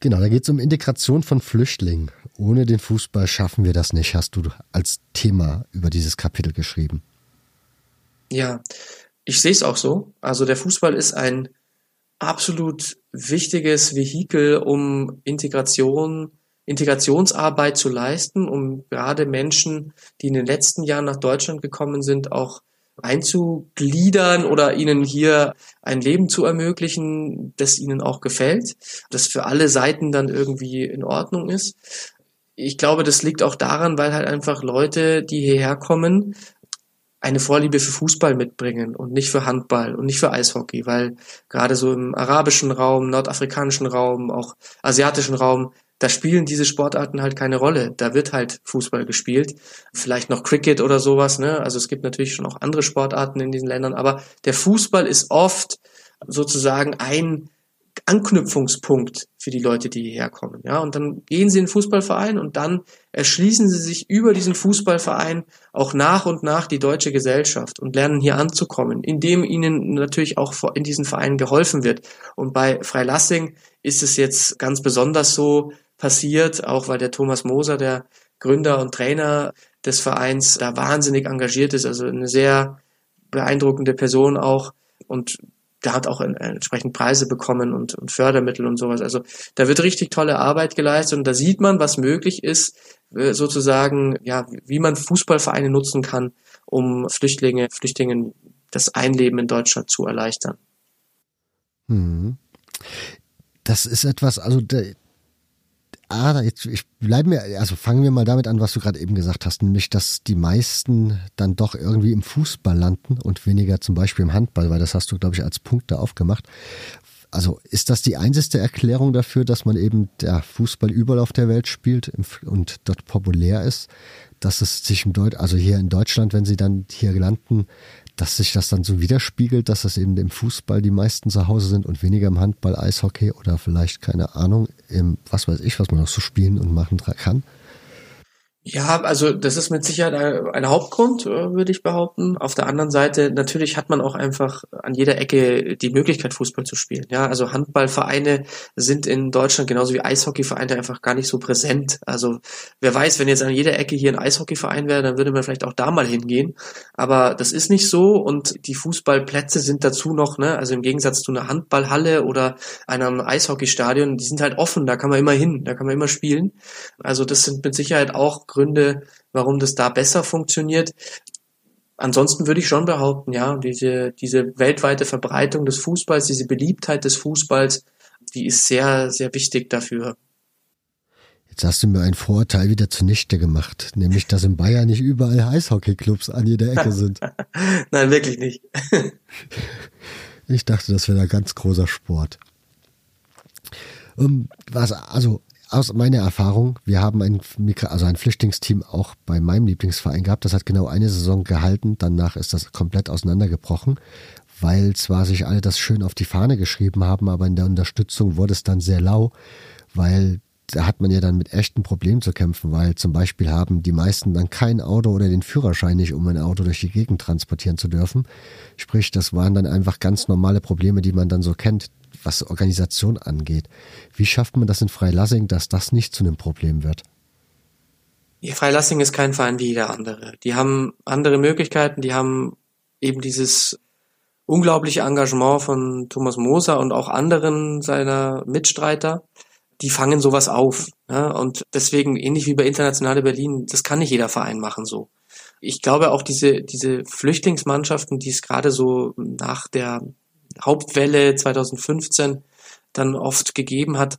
Genau, da geht es um Integration von Flüchtlingen. Ohne den Fußball schaffen wir das nicht, hast du als Thema über dieses Kapitel geschrieben. Ja, ich sehe es auch so. Also der Fußball ist ein absolut wichtiges Vehikel, um Integration Integrationsarbeit zu leisten, um gerade Menschen, die in den letzten Jahren nach Deutschland gekommen sind, auch einzugliedern oder ihnen hier ein Leben zu ermöglichen, das ihnen auch gefällt, das für alle Seiten dann irgendwie in Ordnung ist. Ich glaube, das liegt auch daran, weil halt einfach Leute, die hierher kommen, eine Vorliebe für Fußball mitbringen und nicht für Handball und nicht für Eishockey, weil gerade so im arabischen Raum, nordafrikanischen Raum, auch asiatischen Raum, da spielen diese Sportarten halt keine Rolle. Da wird halt Fußball gespielt. Vielleicht noch Cricket oder sowas, ne? Also es gibt natürlich schon auch andere Sportarten in diesen Ländern, aber der Fußball ist oft sozusagen ein Anknüpfungspunkt für die Leute, die hierher kommen. Ja, und dann gehen sie in den Fußballverein und dann erschließen sie sich über diesen Fußballverein auch nach und nach die deutsche Gesellschaft und lernen hier anzukommen, indem ihnen natürlich auch in diesen Vereinen geholfen wird. Und bei Freilassing ist es jetzt ganz besonders so, passiert, auch weil der Thomas Moser, der Gründer und Trainer des Vereins, da wahnsinnig engagiert ist, also eine sehr beeindruckende Person auch und der hat auch entsprechend Preise bekommen und, und Fördermittel und sowas. Also da wird richtig tolle Arbeit geleistet und da sieht man, was möglich ist, äh, sozusagen, ja, wie man Fußballvereine nutzen kann, um Flüchtlinge, Flüchtlingen das Einleben in Deutschland zu erleichtern. Hm. Das ist etwas, also Ah, jetzt ich bleiben wir, also fangen wir mal damit an, was du gerade eben gesagt hast, nämlich, dass die meisten dann doch irgendwie im Fußball landen und weniger zum Beispiel im Handball, weil das hast du, glaube ich, als Punkt da aufgemacht. Also ist das die einzige Erklärung dafür, dass man eben der Fußball überall auf der Welt spielt und dort populär ist, dass es sich im Deut also hier in Deutschland, wenn sie dann hier landen, dass sich das dann so widerspiegelt, dass das eben im Fußball die meisten zu Hause sind und weniger im Handball, Eishockey oder vielleicht, keine Ahnung, im was weiß ich, was man noch so spielen und machen kann? Ja, also das ist mit Sicherheit ein Hauptgrund, äh, würde ich behaupten. Auf der anderen Seite, natürlich hat man auch einfach an jeder Ecke die Möglichkeit, Fußball zu spielen. Ja, also Handballvereine sind in Deutschland genauso wie Eishockeyvereine einfach gar nicht so präsent. Also wer weiß, wenn jetzt an jeder Ecke hier ein Eishockeyverein wäre, dann würde man vielleicht auch da mal hingehen. Aber das ist nicht so und die Fußballplätze sind dazu noch, ne, also im Gegensatz zu einer Handballhalle oder einem Eishockeystadion, die sind halt offen, da kann man immer hin, da kann man immer spielen. Also das sind mit Sicherheit auch Gründe, warum das da besser funktioniert. Ansonsten würde ich schon behaupten, ja, diese, diese weltweite Verbreitung des Fußballs, diese Beliebtheit des Fußballs, die ist sehr, sehr wichtig dafür. Jetzt hast du mir einen Vorurteil wieder zunichte gemacht, nämlich, dass in Bayern nicht überall Eishockeyclubs an jeder Ecke sind. Nein, wirklich nicht. ich dachte, das wäre ein ganz großer Sport. Um, was, also aus meiner Erfahrung, wir haben ein, also ein Flüchtlingsteam auch bei meinem Lieblingsverein gehabt. Das hat genau eine Saison gehalten. Danach ist das komplett auseinandergebrochen, weil zwar sich alle das schön auf die Fahne geschrieben haben, aber in der Unterstützung wurde es dann sehr lau, weil da hat man ja dann mit echten Problemen zu kämpfen, weil zum Beispiel haben die meisten dann kein Auto oder den Führerschein nicht, um ein Auto durch die Gegend transportieren zu dürfen. Sprich, das waren dann einfach ganz normale Probleme, die man dann so kennt, was Organisation angeht. Wie schafft man das in Freilassing, dass das nicht zu einem Problem wird? Ja, Freilassing ist kein Verein wie jeder andere. Die haben andere Möglichkeiten, die haben eben dieses unglaubliche Engagement von Thomas Moser und auch anderen seiner Mitstreiter. Die fangen sowas auf. Ja? Und deswegen, ähnlich wie bei Internationale Berlin, das kann nicht jeder Verein machen so. Ich glaube auch diese, diese Flüchtlingsmannschaften, die es gerade so nach der Hauptwelle 2015 dann oft gegeben hat,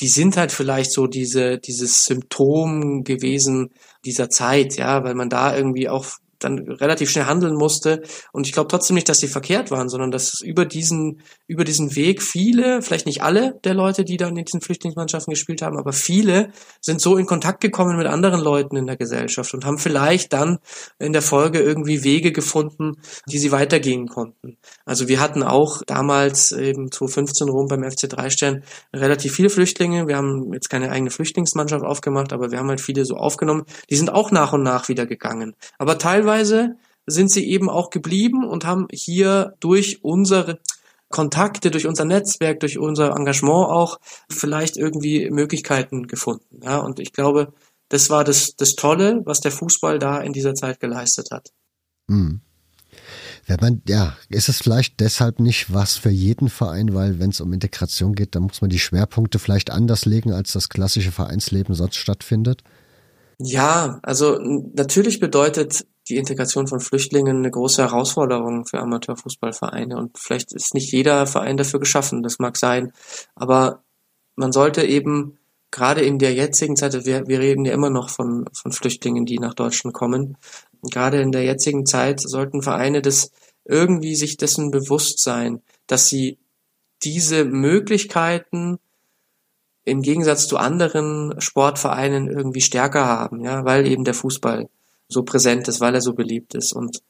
die sind halt vielleicht so diese, dieses Symptom gewesen dieser Zeit, ja, weil man da irgendwie auch dann relativ schnell handeln musste. Und ich glaube trotzdem nicht, dass sie verkehrt waren, sondern dass über diesen, über diesen Weg viele, vielleicht nicht alle der Leute, die dann in diesen Flüchtlingsmannschaften gespielt haben, aber viele sind so in Kontakt gekommen mit anderen Leuten in der Gesellschaft und haben vielleicht dann in der Folge irgendwie Wege gefunden, die sie weitergehen konnten. Also wir hatten auch damals eben 2015 rum beim FC Dreistern relativ viele Flüchtlinge. Wir haben jetzt keine eigene Flüchtlingsmannschaft aufgemacht, aber wir haben halt viele so aufgenommen. Die sind auch nach und nach wieder gegangen. Aber teilweise teilweise sind sie eben auch geblieben und haben hier durch unsere Kontakte, durch unser Netzwerk, durch unser Engagement auch vielleicht irgendwie Möglichkeiten gefunden. Ja, und ich glaube, das war das, das Tolle, was der Fußball da in dieser Zeit geleistet hat. Hm. Wenn man, ja, ist es vielleicht deshalb nicht was für jeden Verein, weil wenn es um Integration geht, dann muss man die Schwerpunkte vielleicht anders legen, als das klassische Vereinsleben sonst stattfindet? Ja, also natürlich bedeutet die Integration von Flüchtlingen eine große Herausforderung für Amateurfußballvereine und vielleicht ist nicht jeder Verein dafür geschaffen, das mag sein, aber man sollte eben gerade in der jetzigen Zeit, wir, wir reden ja immer noch von, von Flüchtlingen, die nach Deutschland kommen, gerade in der jetzigen Zeit sollten Vereine das irgendwie sich dessen bewusst sein, dass sie diese Möglichkeiten im Gegensatz zu anderen Sportvereinen irgendwie stärker haben, ja, weil eben der Fußball so präsent ist, weil er so beliebt ist. Und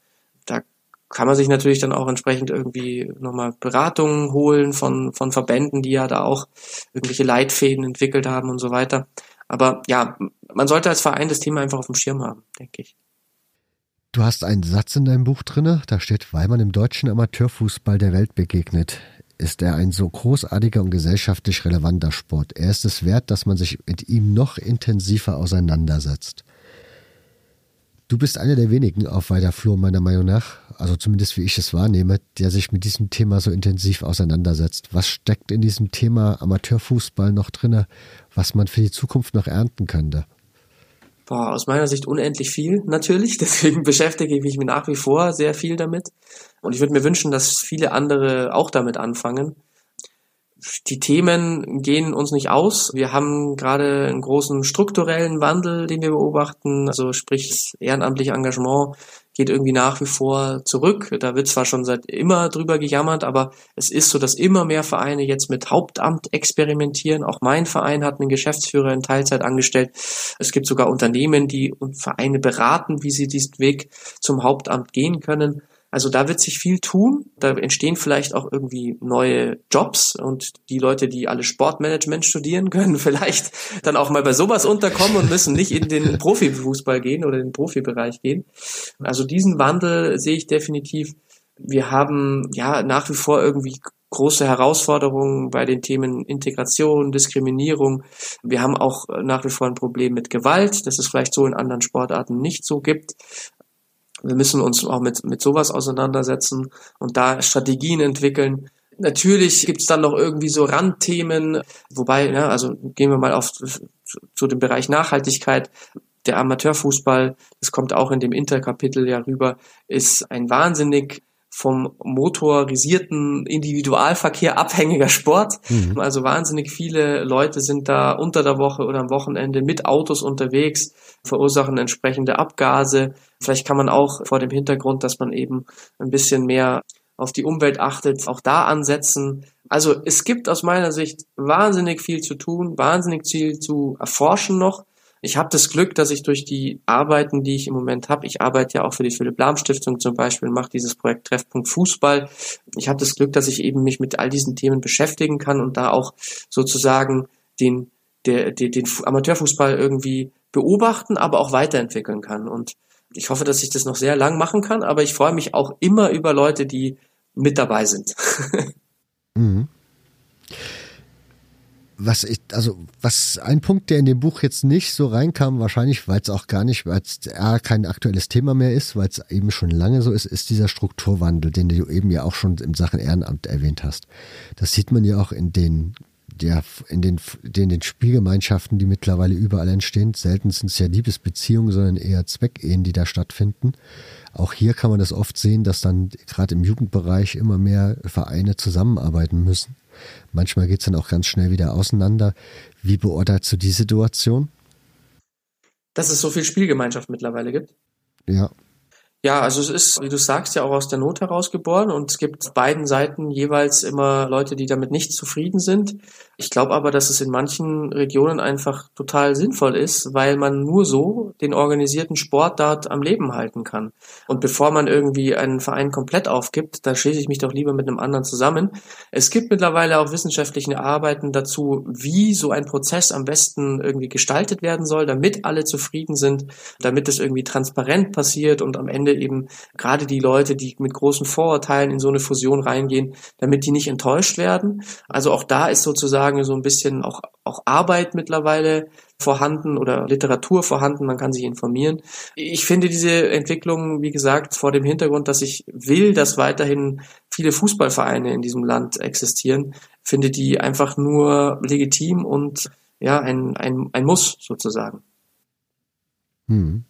da kann man sich natürlich dann auch entsprechend irgendwie nochmal Beratungen holen von, von Verbänden, die ja da auch irgendwelche Leitfäden entwickelt haben und so weiter. Aber ja, man sollte als Verein das Thema einfach auf dem Schirm haben, denke ich. Du hast einen Satz in deinem Buch drinne, da steht, weil man im deutschen Amateurfußball der Welt begegnet, ist er ein so großartiger und gesellschaftlich relevanter Sport. Er ist es wert, dass man sich mit ihm noch intensiver auseinandersetzt. Du bist einer der wenigen auf weiter Flur meiner Meinung nach, also zumindest wie ich es wahrnehme, der sich mit diesem Thema so intensiv auseinandersetzt. Was steckt in diesem Thema Amateurfußball noch drinne, was man für die Zukunft noch ernten könnte? Boah, aus meiner Sicht unendlich viel, natürlich. Deswegen beschäftige ich mich nach wie vor sehr viel damit. Und ich würde mir wünschen, dass viele andere auch damit anfangen die Themen gehen uns nicht aus. Wir haben gerade einen großen strukturellen Wandel, den wir beobachten. Also sprich, das ehrenamtliche Engagement geht irgendwie nach wie vor zurück. Da wird zwar schon seit immer drüber gejammert, aber es ist so, dass immer mehr Vereine jetzt mit Hauptamt experimentieren. Auch mein Verein hat einen Geschäftsführer in Teilzeit angestellt. Es gibt sogar Unternehmen, die Vereine beraten, wie sie diesen Weg zum Hauptamt gehen können. Also da wird sich viel tun. Da entstehen vielleicht auch irgendwie neue Jobs und die Leute, die alle Sportmanagement studieren, können vielleicht dann auch mal bei sowas unterkommen und müssen nicht in den Profifußball gehen oder in den Profibereich gehen. Also diesen Wandel sehe ich definitiv. Wir haben ja nach wie vor irgendwie große Herausforderungen bei den Themen Integration, Diskriminierung. Wir haben auch nach wie vor ein Problem mit Gewalt, das es vielleicht so in anderen Sportarten nicht so gibt. Wir müssen uns auch mit, mit sowas auseinandersetzen und da Strategien entwickeln. Natürlich gibt's dann noch irgendwie so Randthemen, wobei, ja, also gehen wir mal auf zu, zu dem Bereich Nachhaltigkeit. Der Amateurfußball, das kommt auch in dem Interkapitel ja rüber, ist ein wahnsinnig vom motorisierten Individualverkehr abhängiger Sport. Mhm. Also wahnsinnig viele Leute sind da unter der Woche oder am Wochenende mit Autos unterwegs, verursachen entsprechende Abgase. Vielleicht kann man auch vor dem Hintergrund, dass man eben ein bisschen mehr auf die Umwelt achtet, auch da ansetzen. Also es gibt aus meiner Sicht wahnsinnig viel zu tun, wahnsinnig viel zu erforschen noch. Ich habe das Glück, dass ich durch die Arbeiten, die ich im Moment habe, ich arbeite ja auch für die Philipp Lahm Stiftung zum Beispiel, mache dieses Projekt Treffpunkt Fußball. Ich habe das Glück, dass ich eben mich mit all diesen Themen beschäftigen kann und da auch sozusagen den, der, der, den Amateurfußball irgendwie beobachten, aber auch weiterentwickeln kann. Und ich hoffe, dass ich das noch sehr lang machen kann, aber ich freue mich auch immer über Leute, die mit dabei sind. mhm was ich, also was ein Punkt, der in dem Buch jetzt nicht so reinkam, wahrscheinlich, weil es auch gar nicht, weil es ja kein aktuelles Thema mehr ist, weil es eben schon lange so ist, ist dieser Strukturwandel, den du eben ja auch schon in Sachen Ehrenamt erwähnt hast. Das sieht man ja auch in den ja, in den, in den Spielgemeinschaften, die mittlerweile überall entstehen. Selten sind es ja Liebesbeziehungen, sondern eher Zweckehen, die da stattfinden. Auch hier kann man das oft sehen, dass dann gerade im Jugendbereich immer mehr Vereine zusammenarbeiten müssen Manchmal geht es dann auch ganz schnell wieder auseinander. Wie beurteilst du die Situation? Dass es so viel Spielgemeinschaft mittlerweile gibt. Ja. Ja, also es ist, wie du sagst, ja auch aus der Not heraus geboren und es gibt beiden Seiten jeweils immer Leute, die damit nicht zufrieden sind. Ich glaube aber, dass es in manchen Regionen einfach total sinnvoll ist, weil man nur so den organisierten Sport dort am Leben halten kann. Und bevor man irgendwie einen Verein komplett aufgibt, dann schließe ich mich doch lieber mit einem anderen zusammen. Es gibt mittlerweile auch wissenschaftliche Arbeiten dazu, wie so ein Prozess am besten irgendwie gestaltet werden soll, damit alle zufrieden sind, damit es irgendwie transparent passiert und am Ende eben gerade die Leute, die mit großen Vorurteilen in so eine Fusion reingehen, damit die nicht enttäuscht werden. Also auch da ist sozusagen so ein bisschen auch, auch Arbeit mittlerweile vorhanden oder Literatur vorhanden, man kann sich informieren. Ich finde diese Entwicklung, wie gesagt, vor dem Hintergrund, dass ich will, dass weiterhin viele Fußballvereine in diesem Land existieren, finde die einfach nur legitim und ja, ein, ein, ein Muss sozusagen. Hm.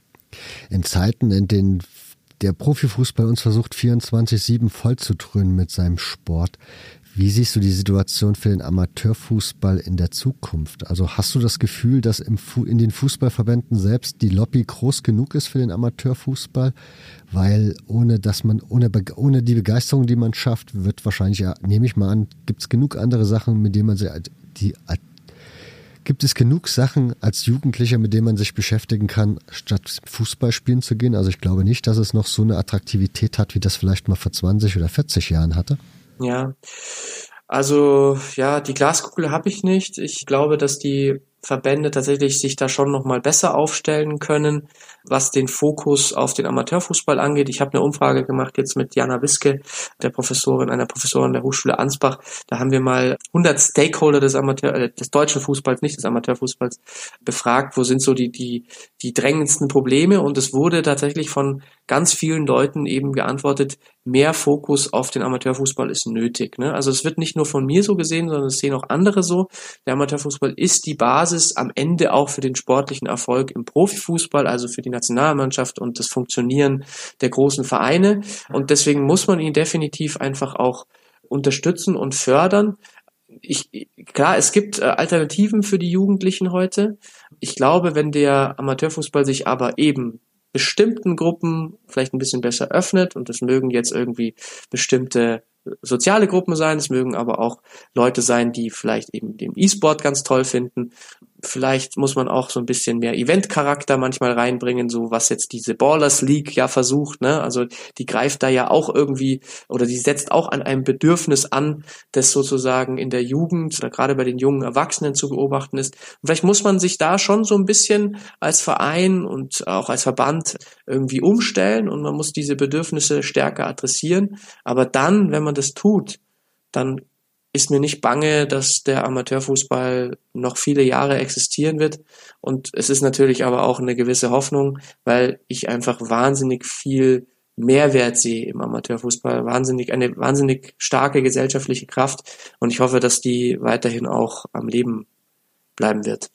In Zeiten, in denen der Profifußball uns versucht, 24-7 voll zu dröhnen mit seinem Sport, wie siehst du die Situation für den Amateurfußball in der Zukunft? Also hast du das Gefühl, dass in den Fußballverbänden selbst die Lobby groß genug ist für den Amateurfußball? Weil ohne dass man, ohne, ohne die Begeisterung, die man schafft, wird wahrscheinlich, ja, nehme ich mal an, gibt es genug andere Sachen, mit denen man sie, die Gibt es genug Sachen als Jugendlicher, mit denen man sich beschäftigen kann, statt Fußball spielen zu gehen? Also ich glaube nicht, dass es noch so eine Attraktivität hat, wie das vielleicht mal vor 20 oder 40 Jahren hatte. Ja, also ja, die Glaskugel habe ich nicht. Ich glaube, dass die Verbände tatsächlich sich da schon noch mal besser aufstellen können, was den Fokus auf den Amateurfußball angeht. Ich habe eine Umfrage gemacht jetzt mit Jana Wiske, der Professorin, einer Professorin der Hochschule Ansbach. Da haben wir mal 100 Stakeholder des Amateur, äh, des deutschen Fußballs, nicht des Amateurfußballs, befragt, wo sind so die die die drängendsten Probleme und es wurde tatsächlich von ganz vielen Leuten eben geantwortet, mehr Fokus auf den Amateurfußball ist nötig. Ne? Also es wird nicht nur von mir so gesehen, sondern es sehen auch andere so. Der Amateurfußball ist die Basis am Ende auch für den sportlichen Erfolg im Profifußball, also für die Nationalmannschaft und das Funktionieren der großen Vereine. Und deswegen muss man ihn definitiv einfach auch unterstützen und fördern. Ich, klar, es gibt äh, Alternativen für die Jugendlichen heute. Ich glaube, wenn der Amateurfußball sich aber eben bestimmten Gruppen vielleicht ein bisschen besser öffnet und das mögen jetzt irgendwie bestimmte soziale Gruppen sein, es mögen aber auch Leute sein, die vielleicht eben den E-Sport ganz toll finden Vielleicht muss man auch so ein bisschen mehr Event-Charakter manchmal reinbringen, so was jetzt diese Ballers League ja versucht, ne? Also die greift da ja auch irgendwie oder die setzt auch an einem Bedürfnis an, das sozusagen in der Jugend oder gerade bei den jungen Erwachsenen zu beobachten ist. Und vielleicht muss man sich da schon so ein bisschen als Verein und auch als Verband irgendwie umstellen und man muss diese Bedürfnisse stärker adressieren. Aber dann, wenn man das tut, dann ist mir nicht bange, dass der Amateurfußball noch viele Jahre existieren wird. Und es ist natürlich aber auch eine gewisse Hoffnung, weil ich einfach wahnsinnig viel Mehrwert sehe im Amateurfußball, wahnsinnig, eine wahnsinnig starke gesellschaftliche Kraft. Und ich hoffe, dass die weiterhin auch am Leben bleiben wird.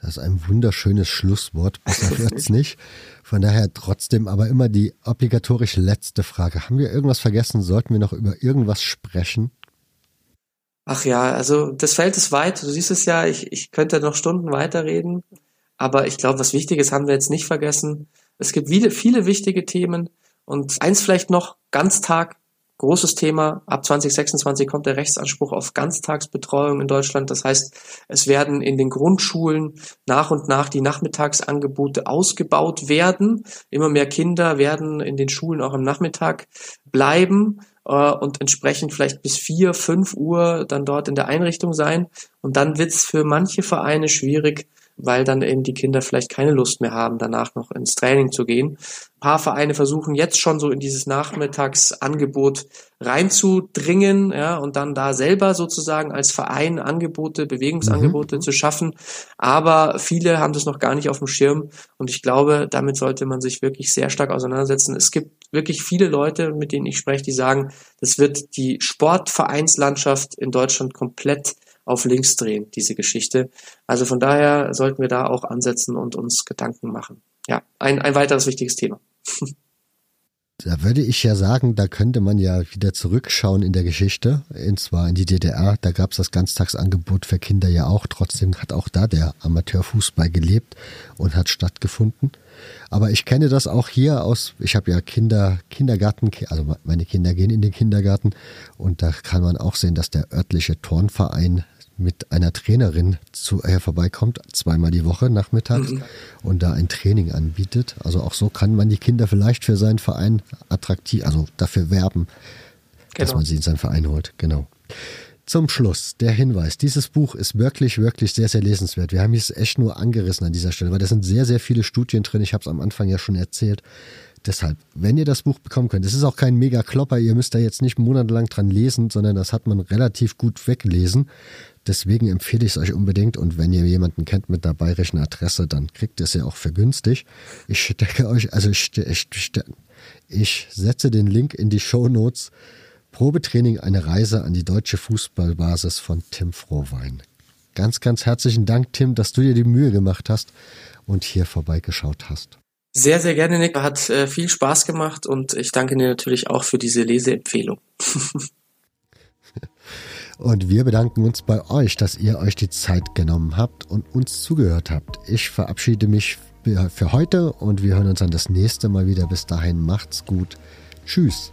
Das ist ein wunderschönes Schlusswort, besser wird's nicht. Von daher trotzdem aber immer die obligatorisch letzte Frage. Haben wir irgendwas vergessen? Sollten wir noch über irgendwas sprechen? Ach ja, also das Feld ist weit. Du siehst es ja, ich, ich könnte noch Stunden weiterreden. Aber ich glaube, was Wichtiges haben wir jetzt nicht vergessen. Es gibt viele, viele wichtige Themen. Und eins vielleicht noch, Ganztag, großes Thema. Ab 2026 kommt der Rechtsanspruch auf Ganztagsbetreuung in Deutschland. Das heißt, es werden in den Grundschulen nach und nach die Nachmittagsangebote ausgebaut werden. Immer mehr Kinder werden in den Schulen auch am Nachmittag bleiben äh, und entsprechend vielleicht bis vier, fünf Uhr dann dort in der Einrichtung sein. Und dann wird's für manche Vereine schwierig, weil dann eben die Kinder vielleicht keine Lust mehr haben, danach noch ins Training zu gehen. Ein paar Vereine versuchen jetzt schon so in dieses Nachmittagsangebot reinzudringen, ja, und dann da selber sozusagen als Verein Angebote, Bewegungsangebote mhm. zu schaffen. Aber viele haben das noch gar nicht auf dem Schirm und ich glaube, damit sollte man sich wirklich sehr stark auseinandersetzen. Es gibt wirklich viele Leute, mit denen ich spreche, die sagen, das wird die Sportvereinslandschaft in Deutschland komplett auf links drehen, diese Geschichte. Also von daher sollten wir da auch ansetzen und uns Gedanken machen. Ja, ein, ein weiteres wichtiges Thema. Da würde ich ja sagen, da könnte man ja wieder zurückschauen in der Geschichte, und zwar in die DDR. Da gab es das Ganztagsangebot für Kinder ja auch. Trotzdem hat auch da der Amateurfußball gelebt und hat stattgefunden. Aber ich kenne das auch hier aus, ich habe ja Kinder, Kindergarten, also meine Kinder gehen in den Kindergarten und da kann man auch sehen, dass der örtliche Turnverein mit einer Trainerin zu äh, vorbeikommt, zweimal die Woche nachmittags mhm. und da ein Training anbietet. Also auch so kann man die Kinder vielleicht für seinen Verein attraktiv, also dafür werben, genau. dass man sie in seinen Verein holt. Genau. Zum Schluss der Hinweis. Dieses Buch ist wirklich, wirklich sehr, sehr lesenswert. Wir haben es echt nur angerissen an dieser Stelle, weil da sind sehr, sehr viele Studien drin. Ich habe es am Anfang ja schon erzählt. Deshalb, wenn ihr das Buch bekommen könnt, es ist auch kein mega Klopper, ihr müsst da jetzt nicht monatelang dran lesen, sondern das hat man relativ gut weggelesen. Deswegen empfehle ich es euch unbedingt und wenn ihr jemanden kennt mit der bayerischen Adresse, dann kriegt ihr es ja auch für günstig. Ich stecke euch, also ich, ich, ich setze den Link in die Show Notes. Probetraining, eine Reise an die deutsche Fußballbasis von Tim Frohwein. Ganz, ganz herzlichen Dank, Tim, dass du dir die Mühe gemacht hast und hier vorbeigeschaut hast. Sehr, sehr gerne, Nick. Hat äh, viel Spaß gemacht und ich danke dir natürlich auch für diese Leseempfehlung. und wir bedanken uns bei euch, dass ihr euch die Zeit genommen habt und uns zugehört habt. Ich verabschiede mich für heute und wir hören uns dann das nächste Mal wieder. Bis dahin macht's gut. Tschüss.